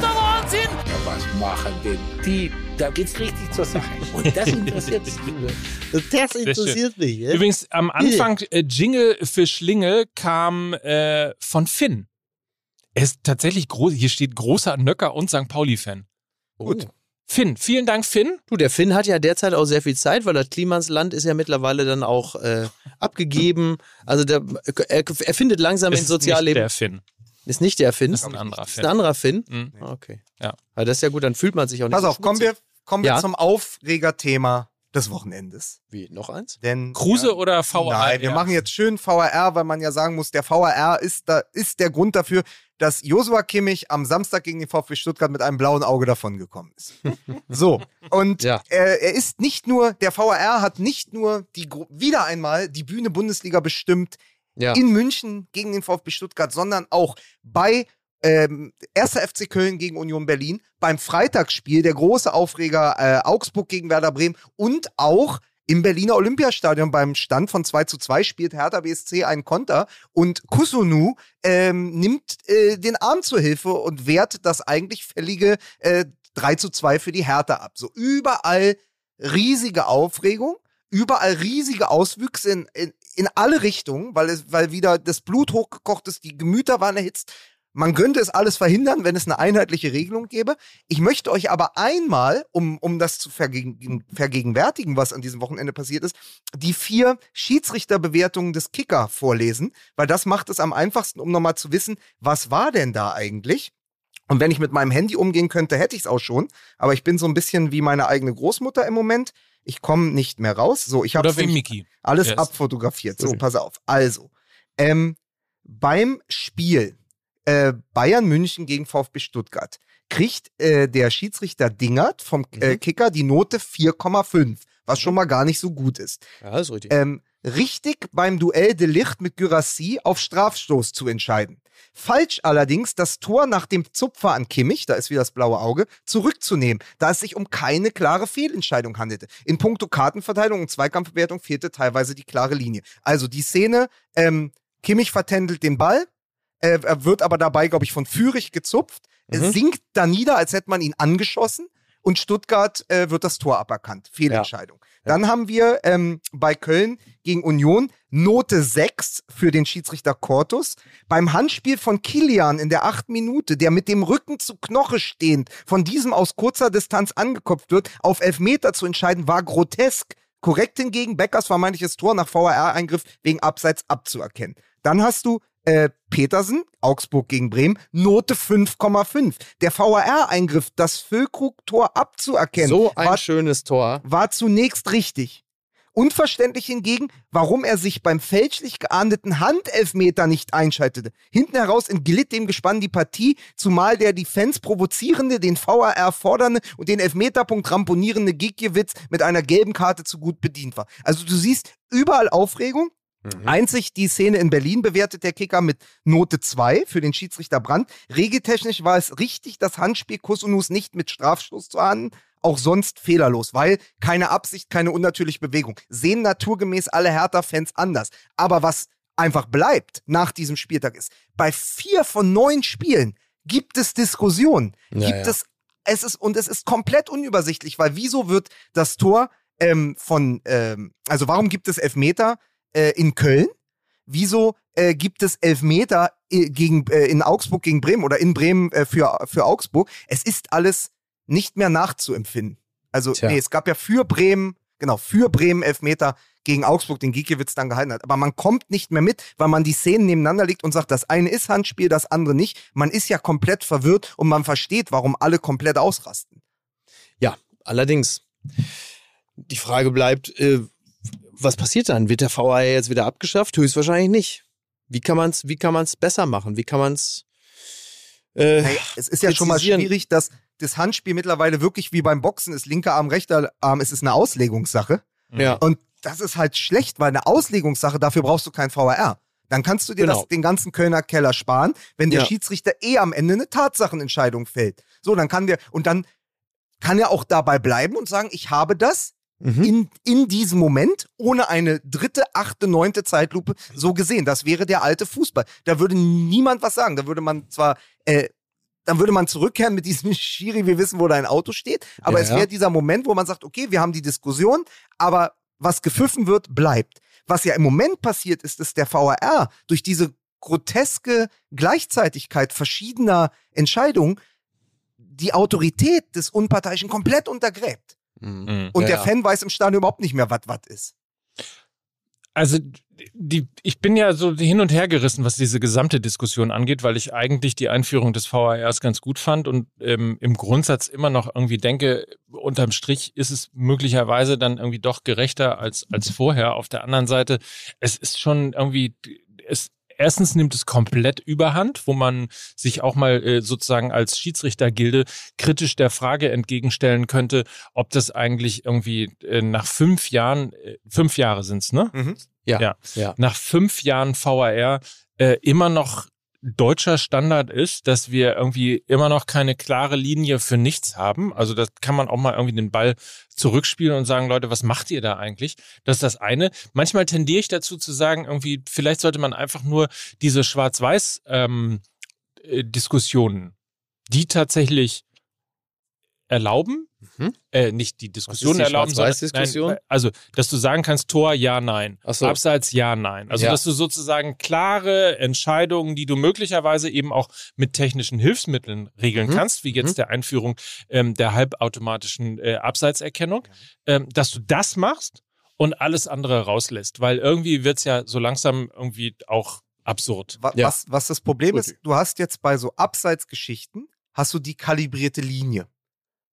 Ja, was machen denn die? Da geht's richtig zur Sache. Und das interessiert mich. Das interessiert mich. Übrigens, am Anfang äh, Jingle für Schlingel kam äh, von Finn. Er ist tatsächlich groß, hier steht großer Nöcker und St. Pauli-Fan. Gut. Finn, vielen Dank, Finn. Du, der Finn hat ja derzeit auch sehr viel Zeit, weil das Klimansland ist ja mittlerweile dann auch äh, abgegeben. Also der, er, er findet langsam ins Ist Sozialleben. Nicht der Finn. Ist nicht der Finn. Das ist ein anderer Ist Finn. ein anderer Finn. Mhm. Ah, Okay. Ja. Aber das ist ja gut, dann fühlt man sich auch nicht Pass so auf, kommen wir, kommen wir Ja. zum Aufregerthema des Wochenendes. Wie, noch eins? Denn Kruse ja, oder VAR? Nein, wir Ja. machen jetzt schön VAR, weil man ja sagen muss, der VAR ist, da, ist der Grund dafür, dass Josua Kimmich am Samstag gegen den VfB Stuttgart mit einem blauen Auge davongekommen ist. so, und Ja. er, er ist nicht nur, der VAR hat nicht nur die, wieder einmal die Bühne Bundesliga bestimmt Ja. in München gegen den VfB Stuttgart, sondern auch bei ähm, 1. FC Köln gegen Union Berlin, beim Freitagsspiel, der große Aufreger äh, Augsburg gegen Werder Bremen und auch im Berliner Olympiastadion beim Stand von 2 zu 2 spielt Hertha BSC einen Konter und Kusunu ähm, nimmt äh, den Arm zur Hilfe und wehrt das eigentlich fällige äh, 3 zu 2 für die Hertha ab. So überall riesige Aufregung, überall riesige Auswüchse in, in, in alle Richtungen, weil, es, weil wieder das Blut hochgekocht ist, die Gemüter waren erhitzt. Man könnte es alles verhindern, wenn es eine einheitliche Regelung gäbe. Ich möchte euch aber einmal, um, um das zu vergegen, vergegenwärtigen, was an diesem Wochenende passiert ist, die vier Schiedsrichterbewertungen des Kicker vorlesen, weil das macht es am einfachsten, um nochmal zu wissen, was war denn da eigentlich? Und wenn ich mit meinem Handy umgehen könnte, hätte ich es auch schon. Aber ich bin so ein bisschen wie meine eigene Großmutter im Moment. Ich komme nicht mehr raus. So, ich habe Oder wie Miki. alles Yes. abfotografiert. So, pass auf. Also, ähm, beim Spiel äh, Bayern München gegen VfB Stuttgart kriegt äh, der Schiedsrichter Dingert vom äh, Kicker die Note 4,5, was schon mal gar nicht so gut ist. Ja, ist richtig. Ähm, richtig beim Duell de Licht mit Gyrassi auf Strafstoß zu entscheiden. Falsch allerdings, das Tor nach dem Zupfer an Kimmich, da ist wieder das blaue Auge, zurückzunehmen, da es sich um keine klare Fehlentscheidung handelte. In puncto Kartenverteilung und Zweikampfbewertung fehlte teilweise die klare Linie. Also die Szene, ähm, Kimmich vertändelt den Ball, er wird aber dabei, glaube ich, von Fürich gezupft, es sinkt da nieder, als hätte man ihn angeschossen und Stuttgart äh, wird das Tor aberkannt. Fehlentscheidung. Dann haben wir ähm, bei Köln gegen Union Note 6 für den Schiedsrichter Cortus. Beim Handspiel von Kilian in der achten Minute, der mit dem Rücken zu Knoche stehend von diesem aus kurzer Distanz angekopft wird, auf Elfmeter zu entscheiden, war grotesk. Korrekt hingegen Beckers vermeintliches Tor nach VAR-Eingriff wegen Abseits abzuerkennen. Dann hast du äh, Petersen, Augsburg gegen Bremen, Note 5,5. Der VAR-Eingriff, das Füllkrug-Tor abzuerkennen, so ein war schönes Tor. war zunächst richtig. Unverständlich hingegen, warum er sich beim fälschlich geahndeten Handelfmeter nicht einschaltete. Hinten heraus entglitt dem Gespann die Partie, zumal der die Fans provozierende, den VAR fordernde und den Elfmeterpunkt ramponierende Gikiewicz mit einer gelben Karte zu gut bedient war. Also du siehst überall Aufregung. Einzig die Szene in Berlin bewertet der Kicker mit Note 2 für den Schiedsrichter Brandt. Regeltechnisch war es richtig, das Handspiel Kusunus nicht mit Strafstoß zu ahnden, auch sonst fehlerlos, weil keine Absicht, keine unnatürliche Bewegung. Sehen naturgemäß alle Hertha-Fans anders. Aber was einfach bleibt nach diesem Spieltag ist, bei vier von neun Spielen gibt es Diskussionen. Ja, gibt ja. es, es ist, und es ist komplett unübersichtlich, weil wieso wird das Tor ähm, von, ähm, also warum gibt es Elfmeter äh, in Köln? Wieso äh, gibt es Elfmeter äh, gegen, äh, in Augsburg gegen Bremen oder in Bremen äh, für, für Augsburg? Es ist alles nicht mehr nachzuempfinden. Also, Tja. nee, es gab ja für Bremen, genau, für Bremen Elfmeter gegen Augsburg, den Giekewitz dann gehalten hat. Aber man kommt nicht mehr mit, weil man die Szenen nebeneinander legt und sagt, das eine ist Handspiel, das andere nicht. Man ist ja komplett verwirrt und man versteht, warum alle komplett ausrasten. Ja, allerdings. Die Frage bleibt, äh, was passiert dann? Wird der VAR jetzt wieder abgeschafft? Höchstwahrscheinlich nicht. Wie kann man es wie kann man's besser machen? Wie kann man es äh, Naja, es ist ja schon mal schwierig, dass das Handspiel mittlerweile wirklich wie beim Boxen ist, linker Arm, rechter Arm, es ist eine Auslegungssache. ja. Und das ist halt schlecht, weil eine Auslegungssache, dafür brauchst du kein VAR. Dann kannst du dir Genau. das, den ganzen Kölner Keller sparen, wenn der Ja. Schiedsrichter eh am Ende eine Tatsachenentscheidung fällt. So, dann kann der, und dann kann er auch dabei bleiben und sagen, ich habe das Mhm. in, in diesem Moment ohne eine dritte, achte, neunte Zeitlupe so gesehen. Das wäre der alte Fußball. Da würde niemand was sagen. Da würde man zwar, äh, dann würde man zurückkehren mit diesem Schiri, wir wissen, wo dein Auto steht, aber Ja, es wäre dieser Moment, wo man sagt, okay, wir haben die Diskussion, aber was gepfiffen wird, bleibt. Was ja im Moment passiert ist, dass der VAR durch diese groteske Gleichzeitigkeit verschiedener Entscheidungen die Autorität des Unparteiischen komplett untergräbt. Mhm. Mhm. Und Ja, der ja. Fan weiß im Stadion überhaupt nicht mehr, was was ist. Also die, ich bin ja so hin und her gerissen, was diese gesamte Diskussion angeht, weil ich eigentlich die Einführung des VARs ganz gut fand und ähm, im Grundsatz immer noch irgendwie denke, unterm Strich ist es möglicherweise dann irgendwie doch gerechter als, als vorher. Auf der anderen Seite, es ist schon irgendwie, es, erstens nimmt es komplett überhand, wo man sich auch mal äh, sozusagen als Schiedsrichtergilde kritisch der Frage entgegenstellen könnte, ob das eigentlich irgendwie äh, nach fünf Jahren, äh, fünf Jahre sind's, ne? Ja. Ja. ja. nach fünf Jahren VAR äh, immer noch deutscher Standard ist, dass wir irgendwie immer noch keine klare Linie für nichts haben. Also das kann man auch mal irgendwie den Ball zurückspielen und sagen, Leute, was macht ihr da eigentlich? Das ist das eine. Manchmal tendiere ich dazu zu sagen, irgendwie, vielleicht sollte man einfach nur diese Schwarz-Weiß ähm, äh, Diskussionen, die tatsächlich erlauben, Mhm. äh, nicht die Diskussion die erlauben, sondern Schwarz-Weiß-Diskussion? nein, also, dass du sagen kannst, Tor, ja, nein. So. Abseits, ja, nein. Also, Ja. dass du sozusagen klare Entscheidungen, die du möglicherweise eben auch mit technischen Hilfsmitteln regeln Mhm. kannst, wie jetzt Mhm. der Einführung ähm, der halbautomatischen äh, Abseitserkennung, ähm, dass du das machst und alles andere rauslässt. Weil irgendwie wird's ja so langsam irgendwie auch absurd. Wa- Ja. Was, was das Problem ist, du hast jetzt bei so Abseitsgeschichten, hast du die kalibrierte Linie.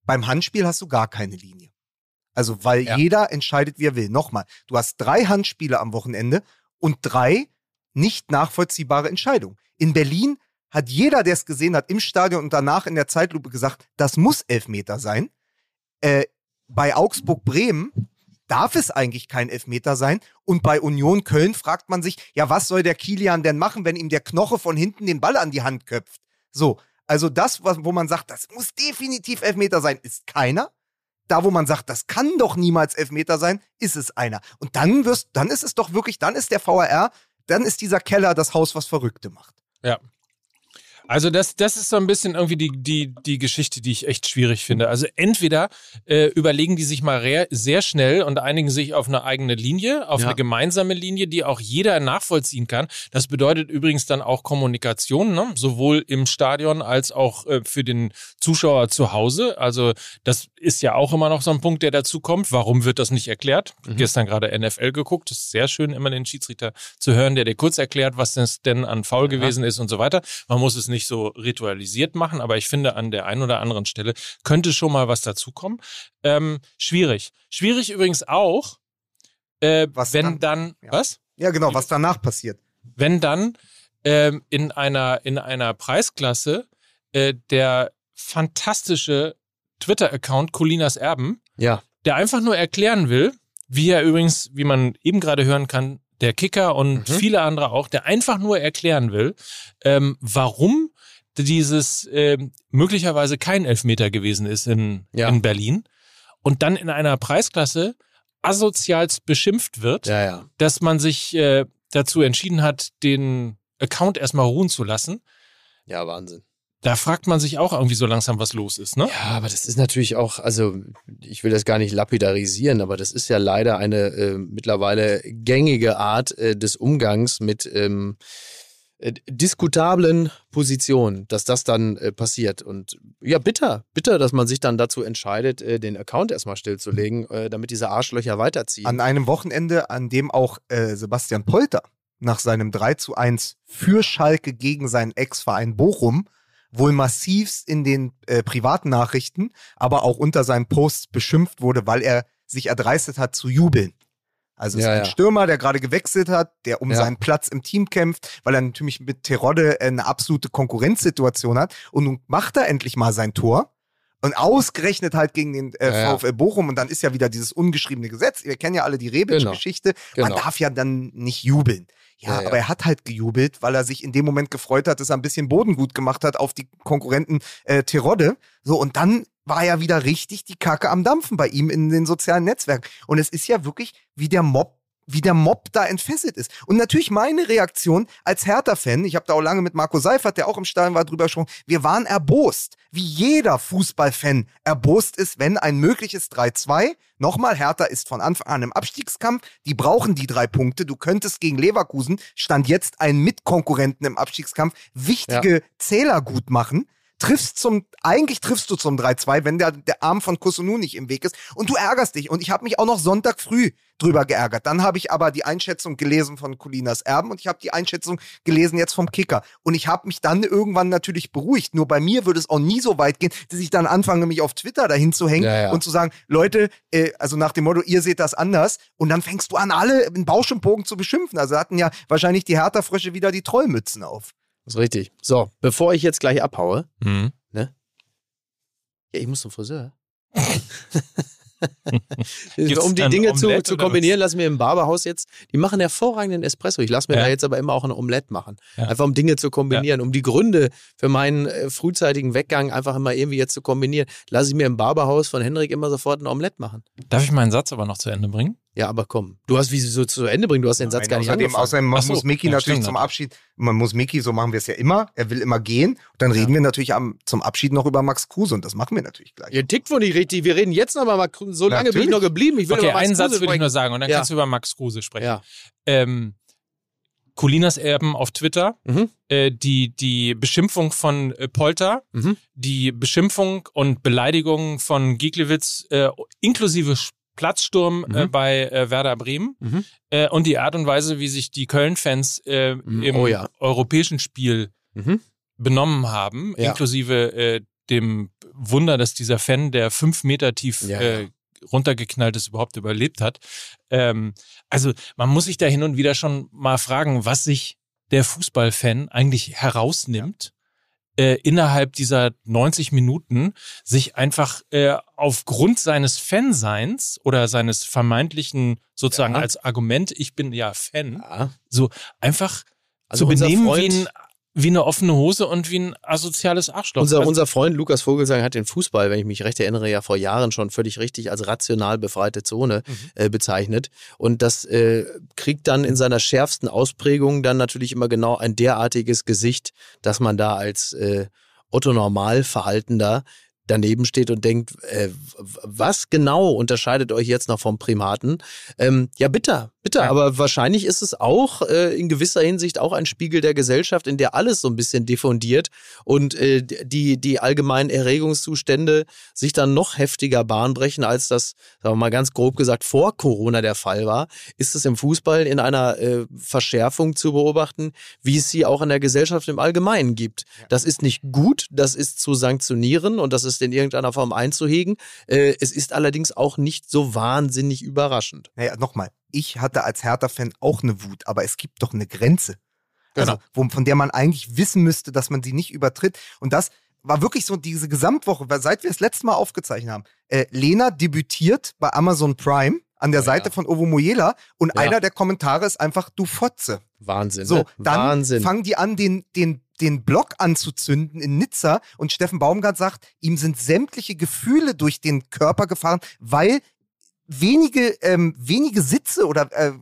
Beim Handspiel hast du gar keine Linie. Also, weil Ja. jeder entscheidet, wie er will. Nochmal, du hast drei Handspiele am Wochenende und drei nicht nachvollziehbare Entscheidungen. In Berlin hat jeder, der es gesehen hat, im Stadion und danach in der Zeitlupe gesagt, das muss Elfmeter sein. Äh, bei Augsburg-Bremen darf es eigentlich kein Elfmeter sein. Und bei Union Köln fragt man sich, ja, was soll der Kilian denn machen, wenn ihm der Knoche von hinten den Ball an die Hand köpft? So, also das, wo man sagt, das muss definitiv Elfmeter sein, ist keiner. Da, wo man sagt, das kann doch niemals Elfmeter sein, ist es einer. Und dann wirst, dann ist es doch wirklich, dann ist der VAR, dann ist dieser Keller das Haus, was Verrückte macht. Also das, das ist so ein bisschen irgendwie die, die, die Geschichte, die ich echt schwierig finde. Also entweder äh, überlegen die sich mal sehr schnell und einigen sich auf eine eigene Linie, auf Ja. eine gemeinsame Linie, die auch jeder nachvollziehen kann. Das bedeutet übrigens dann auch Kommunikation, ne? sowohl im Stadion als auch äh, für den Zuschauer zu Hause. Also das ist ja auch immer noch so ein Punkt, der dazu kommt. Warum wird das nicht erklärt? Gestern gerade NFL geguckt. Das ist sehr schön, immer den Schiedsrichter zu hören, der dir kurz erklärt, was das denn an Foul gewesen ist und so weiter. Man muss es nicht so ritualisiert machen, aber ich finde, an der einen oder anderen Stelle könnte schon mal was dazukommen. Ähm, schwierig. Schwierig übrigens auch, äh, Was wenn dann, Ja. was? Ja, genau, was danach passiert. wenn dann ähm, in einer in einer Preisklasse äh, der fantastische Twitter-Account Colinas Erben, Ja. der einfach nur erklären will, wie er übrigens, wie man eben gerade hören kann, der Kicker und Mhm. viele andere auch, der einfach nur erklären will, ähm, warum dieses ähm, möglicherweise kein Elfmeter gewesen ist in, Ja. in Berlin und dann in einer Preisklasse asozialst beschimpft wird Ja, ja. dass man sich äh, dazu entschieden hat, den Account erstmal ruhen zu lassen. Ja, Wahnsinn. Da fragt man sich auch irgendwie so langsam, was los ist, ne? Ja, aber das ist natürlich auch, also ich will das gar nicht lapidarisieren, aber das ist ja leider eine äh, mittlerweile gängige Art äh, des Umgangs mit ähm, äh, diskutablen Positionen, dass das dann äh, passiert. Und ja, bitter, bitter, dass man sich dann dazu entscheidet, äh, den Account erstmal stillzulegen, äh, damit diese Arschlöcher weiterziehen. An einem Wochenende, an dem auch äh, Sebastian Polter nach seinem 3 zu 1 für Schalke gegen seinen Ex-Verein Bochum wohl massivst in den äh, privaten Nachrichten, aber auch unter seinen Posts beschimpft wurde, weil er sich erdreistet hat zu jubeln. Also es Ja, ist ein ja. Stürmer, der gerade gewechselt hat, der um Ja. seinen Platz im Team kämpft, weil er natürlich mit Terodde eine absolute Konkurrenzsituation hat. Und nun macht er endlich mal sein Tor. Und ausgerechnet halt gegen den äh, Ja. VfL Bochum und dann ist ja wieder dieses ungeschriebene Gesetz. Wir kennen ja alle die Rebic-Geschichte. Man Genau. darf ja dann nicht jubeln. Ja, Ja, ja. aber er hat halt gejubelt, weil er sich in dem Moment gefreut hat, dass er ein bisschen Boden gut gemacht hat auf die Konkurrenten äh, Terodde. So, und dann war ja wieder richtig die Kacke am Dampfen bei ihm in den sozialen Netzwerken. Und es ist ja wirklich wie der Mob wie der Mob da entfesselt ist. Und natürlich meine Reaktion als Hertha-Fan, ich habe da auch lange mit Marco Seifert, der auch im Stadion war, drüber gesprochen, wir waren erbost, wie jeder Fußballfan erbost ist, wenn ein mögliches 3-2, nochmal, Hertha ist von Anfang an im Abstiegskampf, die brauchen die drei Punkte, du könntest gegen Leverkusen, stand jetzt ein Mitkonkurrenten im Abstiegskampf, wichtige Zähler gut machen, triffst zum, eigentlich triffst du zum 3-2, wenn der, der Arm von Kusunu nicht im Weg ist und du ärgerst dich. Und ich habe mich auch noch Sonntag früh drüber geärgert. Dann habe ich aber die Einschätzung gelesen von Colinas Erben und ich habe die Einschätzung gelesen jetzt vom Kicker. Und ich habe mich dann irgendwann natürlich beruhigt. Nur bei mir würde es auch nie so weit gehen, dass ich dann anfange, mich auf Twitter dahin zu hängen Ja, ja. und zu sagen, Leute, äh, also nach dem Motto, ihr seht das anders. Und dann fängst du an, alle in Bausch und Bogen zu beschimpfen. Also hatten ja wahrscheinlich die Hertha-Frösche wieder die Trollmützen auf. Das ist richtig. So, bevor ich jetzt gleich abhaue, Mhm. ja, ich muss zum Friseur. Um die Dinge zu, zu kombinieren, lassen wir im Barberhaus jetzt, die machen hervorragenden Espresso. Ich lasse mir Ja. da jetzt aber immer auch ein Omelett machen. Ja. Einfach um Dinge zu kombinieren, um die Gründe für meinen äh, frühzeitigen Weggang einfach immer irgendwie jetzt zu kombinieren. Lasse ich mir im Barberhaus von Henrik immer sofort ein Omelett machen. Darf ich meinen Satz aber noch zu Ende bringen? Ja, aber komm. Du hast wie sie so zu Ende bringen, du hast den Satz Nein, gar nicht außerdem, angefangen. außerdem man so, muss Miki ja, natürlich stimmt zum. Abschied, man muss Miki, so machen wir es ja immer, er will immer gehen. Und dann reden wir natürlich am, zum Abschied noch über Max Kruse und das machen wir natürlich gleich. Ihr tickt wohl nicht richtig. Wir reden jetzt noch mal, so lange bin ich noch geblieben. Ich will Okay, über Max einen Satz Kruse würde ich nur sagen und dann Ja. kannst du über Max Kruse sprechen. Ja. Ähm, Colinas Erben auf Twitter, Mhm. äh, die, die Beschimpfung von äh, Polter, Mhm. die Beschimpfung und Beleidigung von Giglewitz äh, inklusive Platzsturm äh, Mhm. bei äh, Werder Bremen Mhm. äh, und die Art und Weise, wie sich die Köln-Fans äh, Mhm. im Oh ja. europäischen Spiel Mhm. benommen haben, Ja. inklusive äh, dem Wunder, dass dieser Fan, der fünf Meter tief äh, ja. runtergeknallt ist, überhaupt überlebt hat. Ähm, also man muss sich da hin und wieder schon mal fragen, was sich der Fußballfan eigentlich herausnimmt. Äh, innerhalb dieser 90 Minuten sich einfach äh, aufgrund seines Fanseins oder seines vermeintlichen sozusagen Ja. als Argument, ich bin ja Fan, Ja. so einfach Also zu benehmen Freund- wie, ein, wie eine offene Hose und wie ein asoziales Arschloch. Unser, Also, unser Freund Lukas Vogelsang hat den Fußball, wenn ich mich recht erinnere, ja vor Jahren schon völlig richtig als rational befreite Zone Mhm. äh, bezeichnet. Und das äh, kriegt dann in seiner schärfsten Ausprägung dann natürlich immer genau ein derartiges Gesicht, dass man da als äh, Otto Normalverhaltender daneben steht und denkt, äh, was genau unterscheidet euch jetzt noch vom Primaten? Ähm, ja, bitter, bitter. Ja. Aber wahrscheinlich ist es auch äh, in gewisser Hinsicht auch ein Spiegel der Gesellschaft, in der alles so ein bisschen diffundiert und äh, die, die allgemeinen Erregungszustände sich dann noch heftiger Bahn brechen, als das, sagen wir mal ganz grob gesagt, vor Corona der Fall war, ist es im Fußball in einer äh, Verschärfung zu beobachten, wie es sie auch in der Gesellschaft im Allgemeinen gibt. Das ist nicht gut, das ist zu sanktionieren und das ist in irgendeiner Form einzuhegen. Äh, es ist allerdings auch nicht so wahnsinnig überraschend. Naja, nochmal, ich hatte als Hertha-Fan auch eine Wut, aber es gibt doch eine Grenze. Also, Genau. wo, von der man eigentlich wissen müsste, dass man sie nicht übertritt. Und das war wirklich so diese Gesamtwoche, seit wir das letzte Mal aufgezeichnet haben. Äh, Lena debütiert bei Amazon Prime an der Ja. Seite von Ovo Moyela und Ja. einer der Kommentare ist einfach, du Fotze. Wahnsinn. So, ne? dann Wahnsinn. fangen die an, den, den, den Block anzuzünden in Nizza und Steffen Baumgart sagt, ihm sind sämtliche Gefühle durch den Körper gefahren, weil wenige, ähm, wenige Sitze oder äh,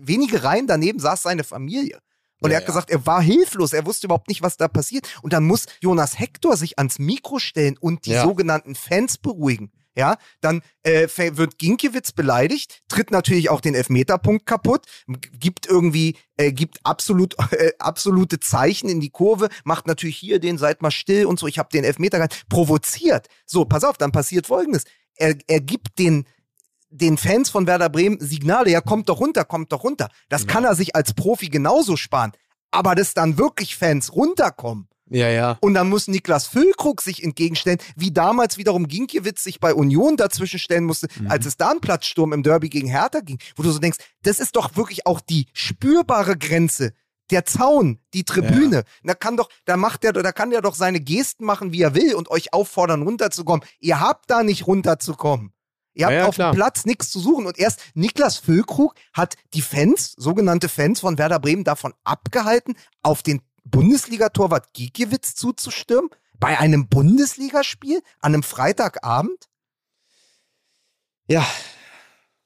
wenige Reihen daneben saß seine Familie. Und Ja, er hat ja. gesagt, er war hilflos, er wusste überhaupt nicht, was da passiert. Und dann muss Jonas Hector sich ans Mikro stellen und die Ja. sogenannten Fans beruhigen. Ja, dann äh, wird Ginkiewicz beleidigt, tritt natürlich auch den Elfmeterpunkt kaputt, gibt irgendwie, äh, gibt absolut, äh, absolute Zeichen in die Kurve, macht natürlich hier den, seid mal still und so, ich habe den Elfmeter gehalten, provoziert. So, pass auf, dann passiert folgendes. Er, er gibt den, den Fans von Werder Bremen Signale, ja, kommt doch runter, kommt doch runter. Das kann er sich als Profi genauso sparen. Aber dass dann wirklich Fans runterkommen, ja, ja. und dann muss Niklas Füllkrug sich entgegenstellen, wie damals wiederum Ginkiewicz sich bei Union dazwischen stellen musste, als es da einen Platzsturm im Derby gegen Hertha ging, wo du so denkst, das ist doch wirklich auch die spürbare Grenze Der Zaun, die Tribüne, da kann doch, da macht der, da kann der doch seine Gesten machen, wie er will und euch auffordern, runterzukommen. Ihr habt da nicht runterzukommen. Ihr habt Ja, ja, auf klar. dem Platz nichts zu suchen. Und erst Niklas Füllkrug hat die Fans, sogenannte Fans von Werder Bremen, davon abgehalten, auf den Bundesliga-Torwart Gikiewicz zuzustürmen. Bei einem Bundesligaspiel an einem Freitagabend. Ja,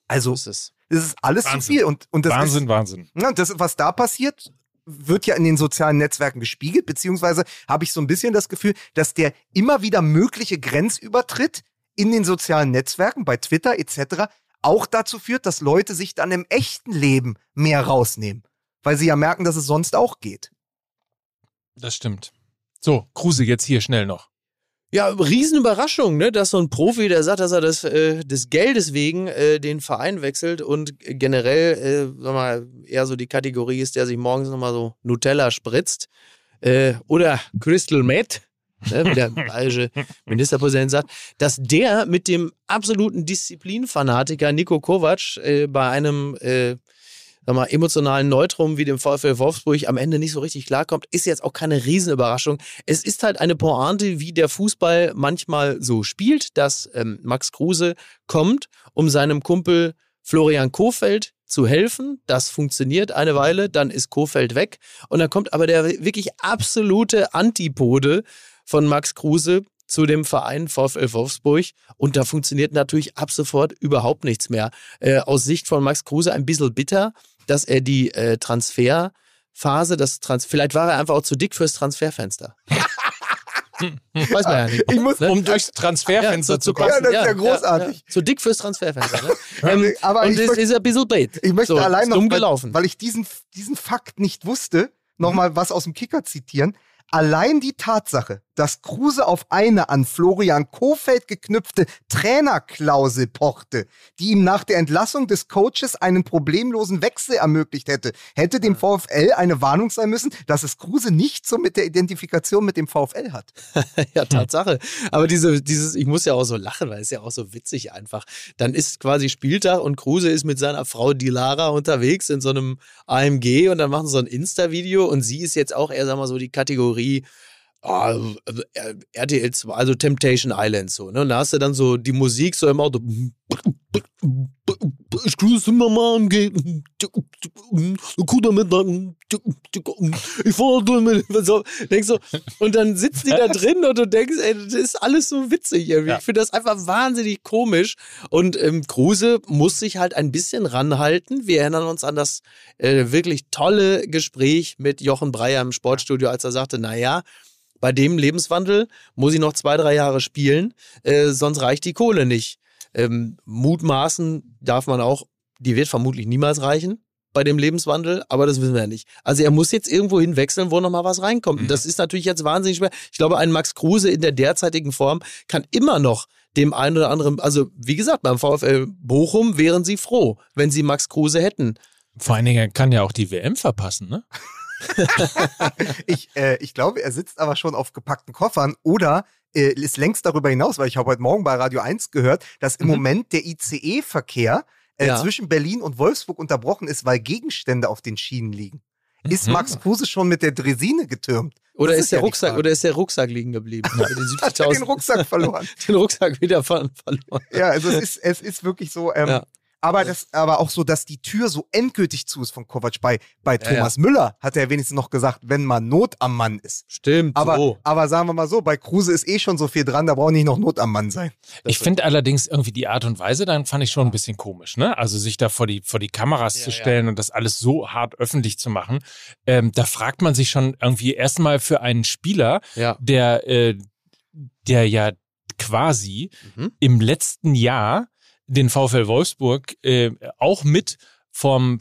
Also, so ist es. das ist alles Wahnsinn. zu viel. Und, und das Wahnsinn, ist, Wahnsinn. Ja, das, was da passiert, wird ja in den sozialen Netzwerken gespiegelt, beziehungsweise habe ich so ein bisschen das Gefühl, dass der immer wieder mögliche Grenzübertritt in den sozialen Netzwerken, bei Twitter etc., auch dazu führt, dass Leute sich dann im echten Leben mehr rausnehmen, weil sie ja merken, dass es sonst auch geht. Das stimmt. So, Kruse, jetzt hier schnell noch. Ja, Riesenüberraschung, ne? dass so ein Profi, der sagt, dass er das, äh, des Geldes wegen äh, den Verein wechselt und generell, äh, sag mal, eher so die Kategorie ist, der sich morgens nochmal so Nutella spritzt. Äh, oder Crystal Meth, ne? wie der bayerische Ministerpräsident sagt, dass der mit dem absoluten Disziplinfanatiker Nico Kovac äh, bei einem äh, sag mal, emotionalen Neutrum wie dem VfL Wolfsburg am Ende nicht so richtig klarkommt, ist jetzt auch keine Riesenüberraschung. Es ist halt eine Pointe, wie der Fußball manchmal so spielt, dass ähm, Max Kruse kommt, um seinem Kumpel Florian Kofeld zu helfen. Das funktioniert eine Weile, dann ist Kofeld weg und dann kommt aber der wirklich absolute Antipode von Max Kruse zu dem Verein VfL Wolfsburg und da funktioniert natürlich ab sofort überhaupt nichts mehr. Äh, aus Sicht von Max Kruse ein bisschen bitter, dass er die äh, Transferphase, das Trans vielleicht war er einfach auch zu dick fürs Transferfenster. Weiß man ja nicht. Ich muss, Um durchs Transferfenster so zu passen. kommen. Ja, das ist ja großartig. Zu dick fürs Transferfenster. Ne? ähm, aber und möchte- ist ein bisschen blöd. Ich möchte so, allein noch, dumm weil, gelaufen. weil ich diesen, diesen Fakt nicht wusste, nochmal was aus dem Kicker zitieren. Allein die Tatsache, dass Kruse auf eine an Florian Kofeld geknüpfte Trainerklausel pochte, die ihm nach der Entlassung des Coaches einen problemlosen Wechsel ermöglicht hätte, hätte dem VfL eine Warnung sein müssen, dass es Kruse nicht so mit der Identifikation mit dem VfL hat. ja, Tatsache. Aber diese, dieses, ich muss ja auch so lachen, weil es ja auch so witzig einfach. Dann ist quasi Spieltag und Kruse ist mit seiner Frau Dilara unterwegs in so einem AMG und dann machen sie so ein Insta-Video und sie ist jetzt auch eher, sagen wir mal so, die Kategorie also, äh, RTL 2, also Temptation Island so. Ne? Und da hast du dann so die Musik so im Auto. Ich grüße Mama. Guter Mittag. Ich fahre mit. So, denkst so, und dann sitzen die da drin und du denkst, ey, das ist alles so witzig irgendwie. Ja. Ich finde das einfach wahnsinnig komisch. Und ähm, Kruse muss sich halt ein bisschen ranhalten. Wir erinnern uns an das äh, wirklich tolle Gespräch mit Jochen Breyer im Sportstudio, als er sagte, naja, bei dem Lebenswandel muss ich noch zwei, drei Jahre spielen, äh, sonst reicht die Kohle nicht. Ähm, mutmaßen darf man auch, die wird vermutlich niemals reichen bei dem Lebenswandel, aber das wissen wir ja nicht. Also er muss jetzt irgendwo hinwechseln, wo nochmal was reinkommt. Und das ist natürlich jetzt wahnsinnig schwer. Ich glaube, ein Max Kruse in der derzeitigen Form kann immer noch dem einen oder anderen, also wie gesagt, beim VfL Bochum wären sie froh, wenn sie Max Kruse hätten. Vor allen Dingen er kann ja auch die WM verpassen, ne? Ich, äh, ich glaube, er sitzt aber schon auf gepackten Koffern oder äh, ist längst darüber hinaus, weil ich habe heute Morgen bei Radio 1 gehört, dass im Mhm. Moment der ICE-Verkehr äh, Ja. zwischen Berlin und Wolfsburg unterbrochen ist, weil Gegenstände auf den Schienen liegen. Ist Mhm. Max Kruse schon mit der Dresine getürmt? Oder ist, ist der ja Rucksack, oder ist der Rucksack liegen geblieben? Hat er 70.000 den Rucksack verloren? den Rucksack wieder ver verloren. ja, also es ist, es ist wirklich so. Ähm, Ja. Aber, das, aber auch so, dass die Tür so endgültig zu ist von Kovac. Bei, bei Ja, Thomas Müller hat er wenigstens noch gesagt, wenn mal Not am Mann ist. Stimmt. Aber, so. aber sagen wir mal so, bei Kruse ist eh schon so viel dran, da braucht nicht noch Not am Mann sein. Ich finde allerdings irgendwie die Art und Weise, dann fand ich schon ein bisschen komisch, ne? Also sich da vor die, vor die Kameras Ja, zu ja. stellen und das alles so hart öffentlich zu machen. Ähm, da fragt man sich schon irgendwie erstmal für einen Spieler, Ja. der, äh, der ja quasi Mhm. im letzten Jahr den VfL Wolfsburg äh, auch mit vom,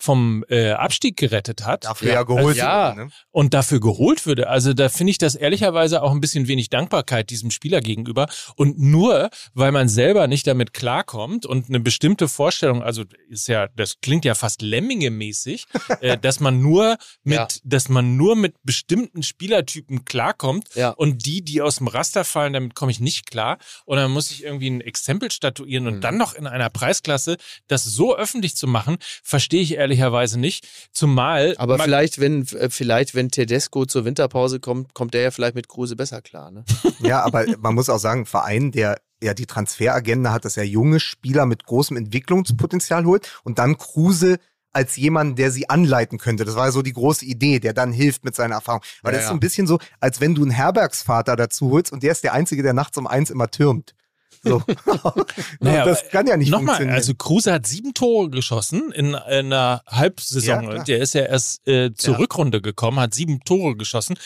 vom äh, Abstieg gerettet hat Dafür ja, geholt. Ja. wurde, Ne? und dafür geholt würde. Also da finde ich das ehrlicherweise auch ein bisschen wenig Dankbarkeit diesem Spieler gegenüber. Und nur, weil man selber nicht damit klarkommt und eine bestimmte Vorstellung, also ist ja, das klingt ja fast Lemminge-mäßig, äh, dass man nur mit, Ja. dass man nur mit bestimmten Spielertypen klarkommt Ja. und die, die aus dem Raster fallen, damit komme ich nicht klar. Und dann muss ich irgendwie ein Exempel statuieren und Mhm. dann noch in einer Preisklasse das so öffentlich zu machen, verstehe ich ehrlich ehrlicherweise nicht. Zumal. Aber vielleicht, wenn, äh, vielleicht, wenn Tedesco zur Winterpause kommt, kommt der ja vielleicht mit Kruse besser klar. Ne? Ja, aber man muss auch sagen, ein Verein, der ja die Transferagenda hat, dass er junge Spieler mit großem Entwicklungspotenzial holt und dann Kruse als jemand, der sie anleiten könnte. Das war ja so die große Idee, der dann hilft mit seiner Erfahrung. Weil Ja, das ist so ein bisschen so, als wenn du einen Herbergsvater dazu holst und der ist der Einzige, der nachts um eins immer türmt. So. Naja, das kann ja nicht Nochmal, funktionieren. also Kruse hat sieben Tore geschossen in, in einer Halbsaison. Ja, der ist ja erst äh, zur Ja. Rückrunde gekommen, hat sieben Tore geschossen.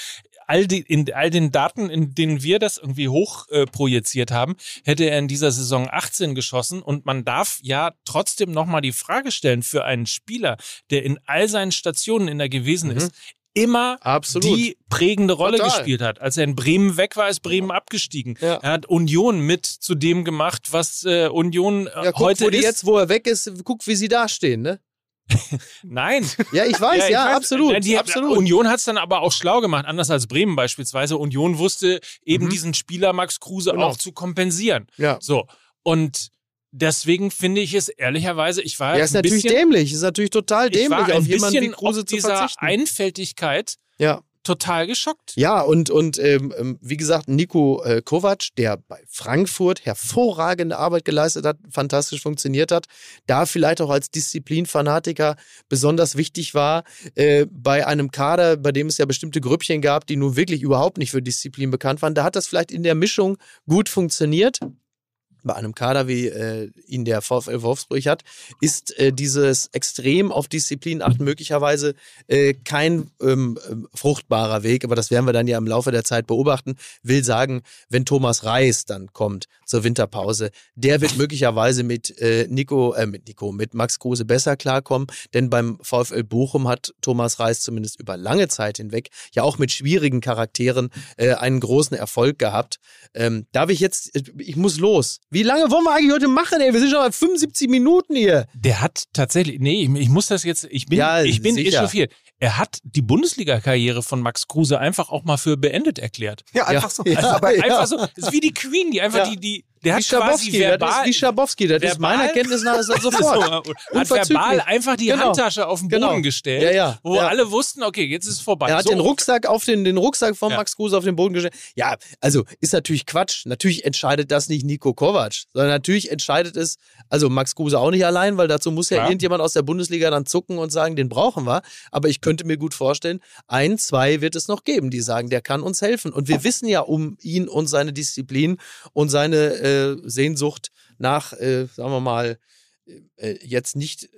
All, die, in all den Daten, in denen wir das irgendwie hoch äh, projiziert haben, hätte er in dieser Saison 18 geschossen. Und man darf ja trotzdem nochmal die Frage stellen für einen Spieler, der in all seinen Stationen in der gewesen Mhm. ist, immer Absolut. die prägende Rolle Total. gespielt hat. Als er in Bremen weg war, ist Bremen abgestiegen. Ja. Er hat Union mit zu dem gemacht, was äh, Union äh, Ja, guck, heute wo die ist. jetzt, wo er weg ist, guck, wie sie dastehen, ne? Nein. Ja, ich weiß, ja, ich weiß, absolut. Die, absolut. Union hat es dann aber auch schlau gemacht, anders als Bremen beispielsweise. Union wusste eben Mhm. diesen Spieler Max Kruse Genau. auch zu kompensieren. ja. So. Und deswegen finde ich es ehrlicherweise, ich war Ja, ist natürlich bisschen, dämlich. Ist natürlich total ich war dämlich, ein auf jemanden wie Kruse auf zu dieser verzichten. Einfältigkeit Ja. total geschockt. Ja, und, und ähm, ähm, wie gesagt, Nico äh, Kovac, der bei Frankfurt hervorragende Arbeit geleistet hat, fantastisch funktioniert hat, da vielleicht auch als Disziplinfanatiker besonders wichtig war, äh, bei einem Kader, bei dem es ja bestimmte Grüppchen gab, die nun wirklich überhaupt nicht für Disziplin bekannt waren, da hat das vielleicht in der Mischung gut funktioniert. Bei einem Kader, wie äh, ihn der VfL Wolfsburg hat, ist äh, dieses extrem auf Disziplin achten möglicherweise äh, kein ähm, ähm, fruchtbarer Weg, aber das werden wir dann ja im Laufe der Zeit beobachten. Will sagen, wenn Thomas Reis dann kommt zur Winterpause, der wird möglicherweise mit äh, Nico, äh, mit Nico, mit Max Kruse besser klarkommen, denn beim VfL Bochum hat Thomas Reis zumindest über lange Zeit hinweg ja auch mit schwierigen Charakteren äh, einen großen Erfolg gehabt. Ähm, darf ich jetzt, äh, ich muss los. Wie lange wollen wir eigentlich heute machen, ey? Wir sind schon bei 75 Minuten hier. Der hat tatsächlich, nee, ich, ich muss das jetzt, ich bin, Ja, ich bin sicher. echauffiert. Er hat die Bundesliga-Karriere von Max Kruse einfach auch mal für beendet erklärt. ja, einfach Ja. so. Ja. Aber Ja. Einfach so, das ist wie die Queen, die einfach Ja. die, die, der wie hat quasi Schabowski, das verbal, ist wie Schabowski, das ist verbal- meiner Kenntnis nach ist das so, sofort. hat verbal einfach die Genau. Handtasche auf den Boden Genau. gestellt, Ja, ja. wo Ja. alle wussten, okay, jetzt ist es vorbei. Er hat so, den Rucksack auf den, den Rucksack von Ja. Max Kruse auf den Boden gestellt. Ja, also ist natürlich Quatsch. Natürlich entscheidet das nicht Nico Kovac, sondern natürlich entscheidet es, also Max Kruse auch nicht allein, weil dazu muss ja Klar. irgendjemand aus der Bundesliga dann zucken und sagen, den brauchen wir. Aber ich könnte mir gut vorstellen, ein, zwei wird es noch geben, die sagen, der kann uns helfen. Und wir wissen ja um ihn und seine Disziplin und seine äh, Sehnsucht nach, äh, sagen wir mal, äh, jetzt nicht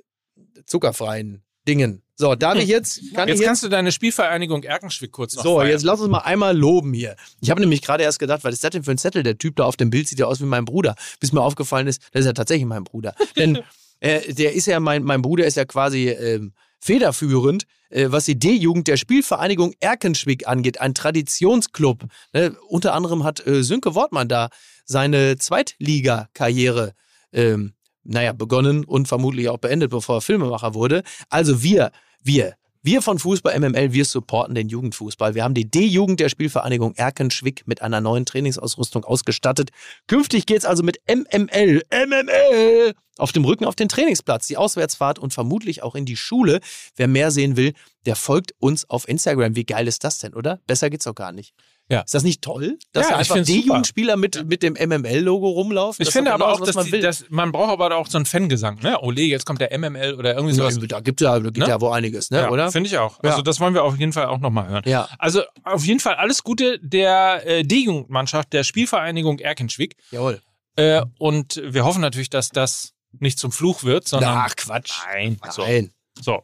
zuckerfreien Dingen. So, darf ich jetzt, kann Jetzt ich kannst du deine Spielvereinigung Erkenschwick kurz noch so, feiern. jetzt lass uns mal einmal loben hier. Ich habe nämlich gerade erst gedacht, was ist das denn für ein Zettel? Der Typ da auf dem Bild sieht ja aus wie mein Bruder. Bis mir aufgefallen ist, das ist ja tatsächlich mein Bruder. Denn äh, der ist ja, mein, mein Bruder ist ja quasi ähm, federführend, äh, was die D-Jugend der Spielvereinigung Erkenschwick angeht. Ein Traditionsclub. Ne? Unter anderem hat äh, Sönke Wortmann da seine Zweitliga-Karriere ähm, naja, begonnen und vermutlich auch beendet, bevor er Filmemacher wurde. Also wir, wir, wir von Fußball MML, wir supporten den Jugendfußball. Wir haben die D-Jugend der Spielvereinigung Erkenschwick mit einer neuen Trainingsausrüstung ausgestattet. Künftig geht's also mit MML, MML auf dem Rücken auf den Trainingsplatz, die Auswärtsfahrt und vermutlich auch in die Schule. Wer mehr sehen will, der folgt uns auf Instagram. Wie geil ist das denn, oder? Besser geht's doch gar nicht. Ja. Ist das nicht toll, dass Ja, da ich einfach find's super. D-Jugendspieler mit, mit dem MML-Logo rumlaufen? Ich finde aber genau auch, dass man die, will. dass, man braucht aber auch so einen Fangesang. Ne? Ole, jetzt kommt der MML oder irgendwie sowas. Da gibt ja, da gibt Ne? ja wohl einiges, ne? ja, oder? Finde ich auch. Ja. Also das wollen wir auf jeden Fall auch nochmal hören. Ja. Also auf jeden Fall alles Gute der äh, D-Jugendmannschaft der Spielvereinigung Erkenschwick. Jawohl. Äh, und wir hoffen natürlich, dass das nicht zum Fluch wird, sondern. Ach, Quatsch. Nein. So. Nein. so.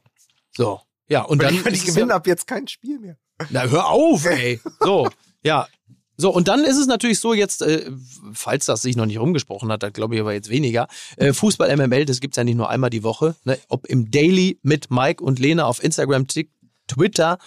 So. Ja, und dann dann. die ist es gewinnen ja, ab jetzt kein Spiel mehr. na, hör auf, ey. So. Ja. So, und dann ist es natürlich so jetzt, äh, falls das sich noch nicht rumgesprochen hat, da glaube ich aber jetzt weniger, äh, Fußball MML, das gibt's ja nicht nur einmal die Woche, ne? ob im Daily mit Mike und Lena auf Instagram, Tik- Twitter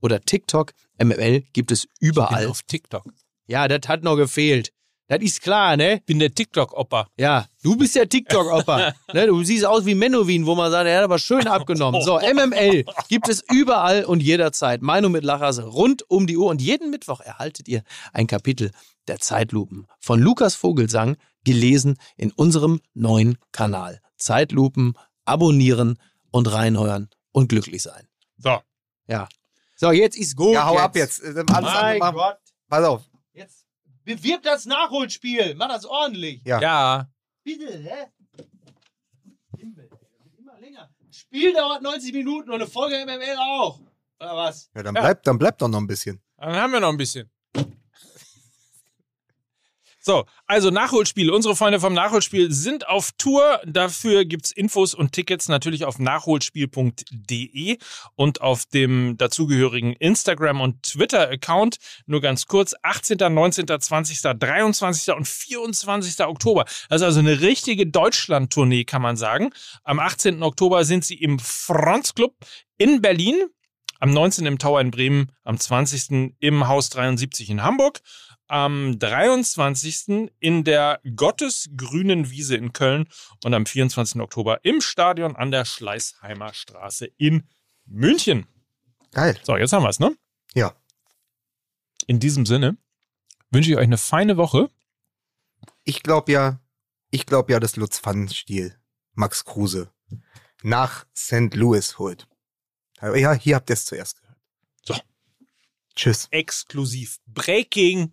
oder TikTok, MML gibt es überall. auf TikTok. Ja, das hat noch gefehlt. Das ist klar, ne? Bin der TikTok-Opa. Ja, du bist der TikTok-Opa. ne, du siehst aus wie Menowin, wo man sagt, er hat aber schön abgenommen. So, MML gibt es überall und jederzeit. Meinung mit Lachers rund um die Uhr. Und jeden Mittwoch erhaltet ihr ein Kapitel der Zeitlupen von Lukas Vogelsang, gelesen in unserem neuen Kanal. Zeitlupen abonnieren und reinhören und glücklich sein. So. Ja. So, jetzt ist gut. Ja, hau ab jetzt. Äh, Alles Mein Gott. Pass auf. Jetzt bewirb das Nachholspiel. Mach das ordentlich. Ja. Ja. Bitte, hä? Himmel, immer länger. Spiel dauert 90 Minuten und eine Folge MML auch. Oder was? Ja, dann bleibt dann bleibt doch noch ein bisschen. Dann haben wir noch ein bisschen. So, also Nachholspiel. Unsere Freunde vom Nachholspiel sind auf Tour. Dafür gibt's Infos und Tickets natürlich auf nachholspiel.de und auf dem dazugehörigen Instagram- und Twitter-Account. Nur ganz kurz, 18., 19., 20., 23. und 24. Oktober. Das ist also eine richtige Deutschland-Tournee, kann man sagen. Am 18. Oktober sind sie im Franz Club in Berlin am 19. im Tower in Bremen, am 20. im Haus 73 in Hamburg, am 23. in der Gottesgrünen Wiese in Köln und am 24. Oktober im Stadion an der Schleißheimer Straße in München. Geil. So, jetzt haben wir es, ne? Ja. In diesem Sinne wünsche ich euch eine feine Woche. Ich glaube ja, ich glaube ja, dass Lutz Pfannenstiel Max Kruse nach St. Louis holt. Ja, hier habt ihr es zuerst gehört. So. Tschüss. Exklusiv. Breaking.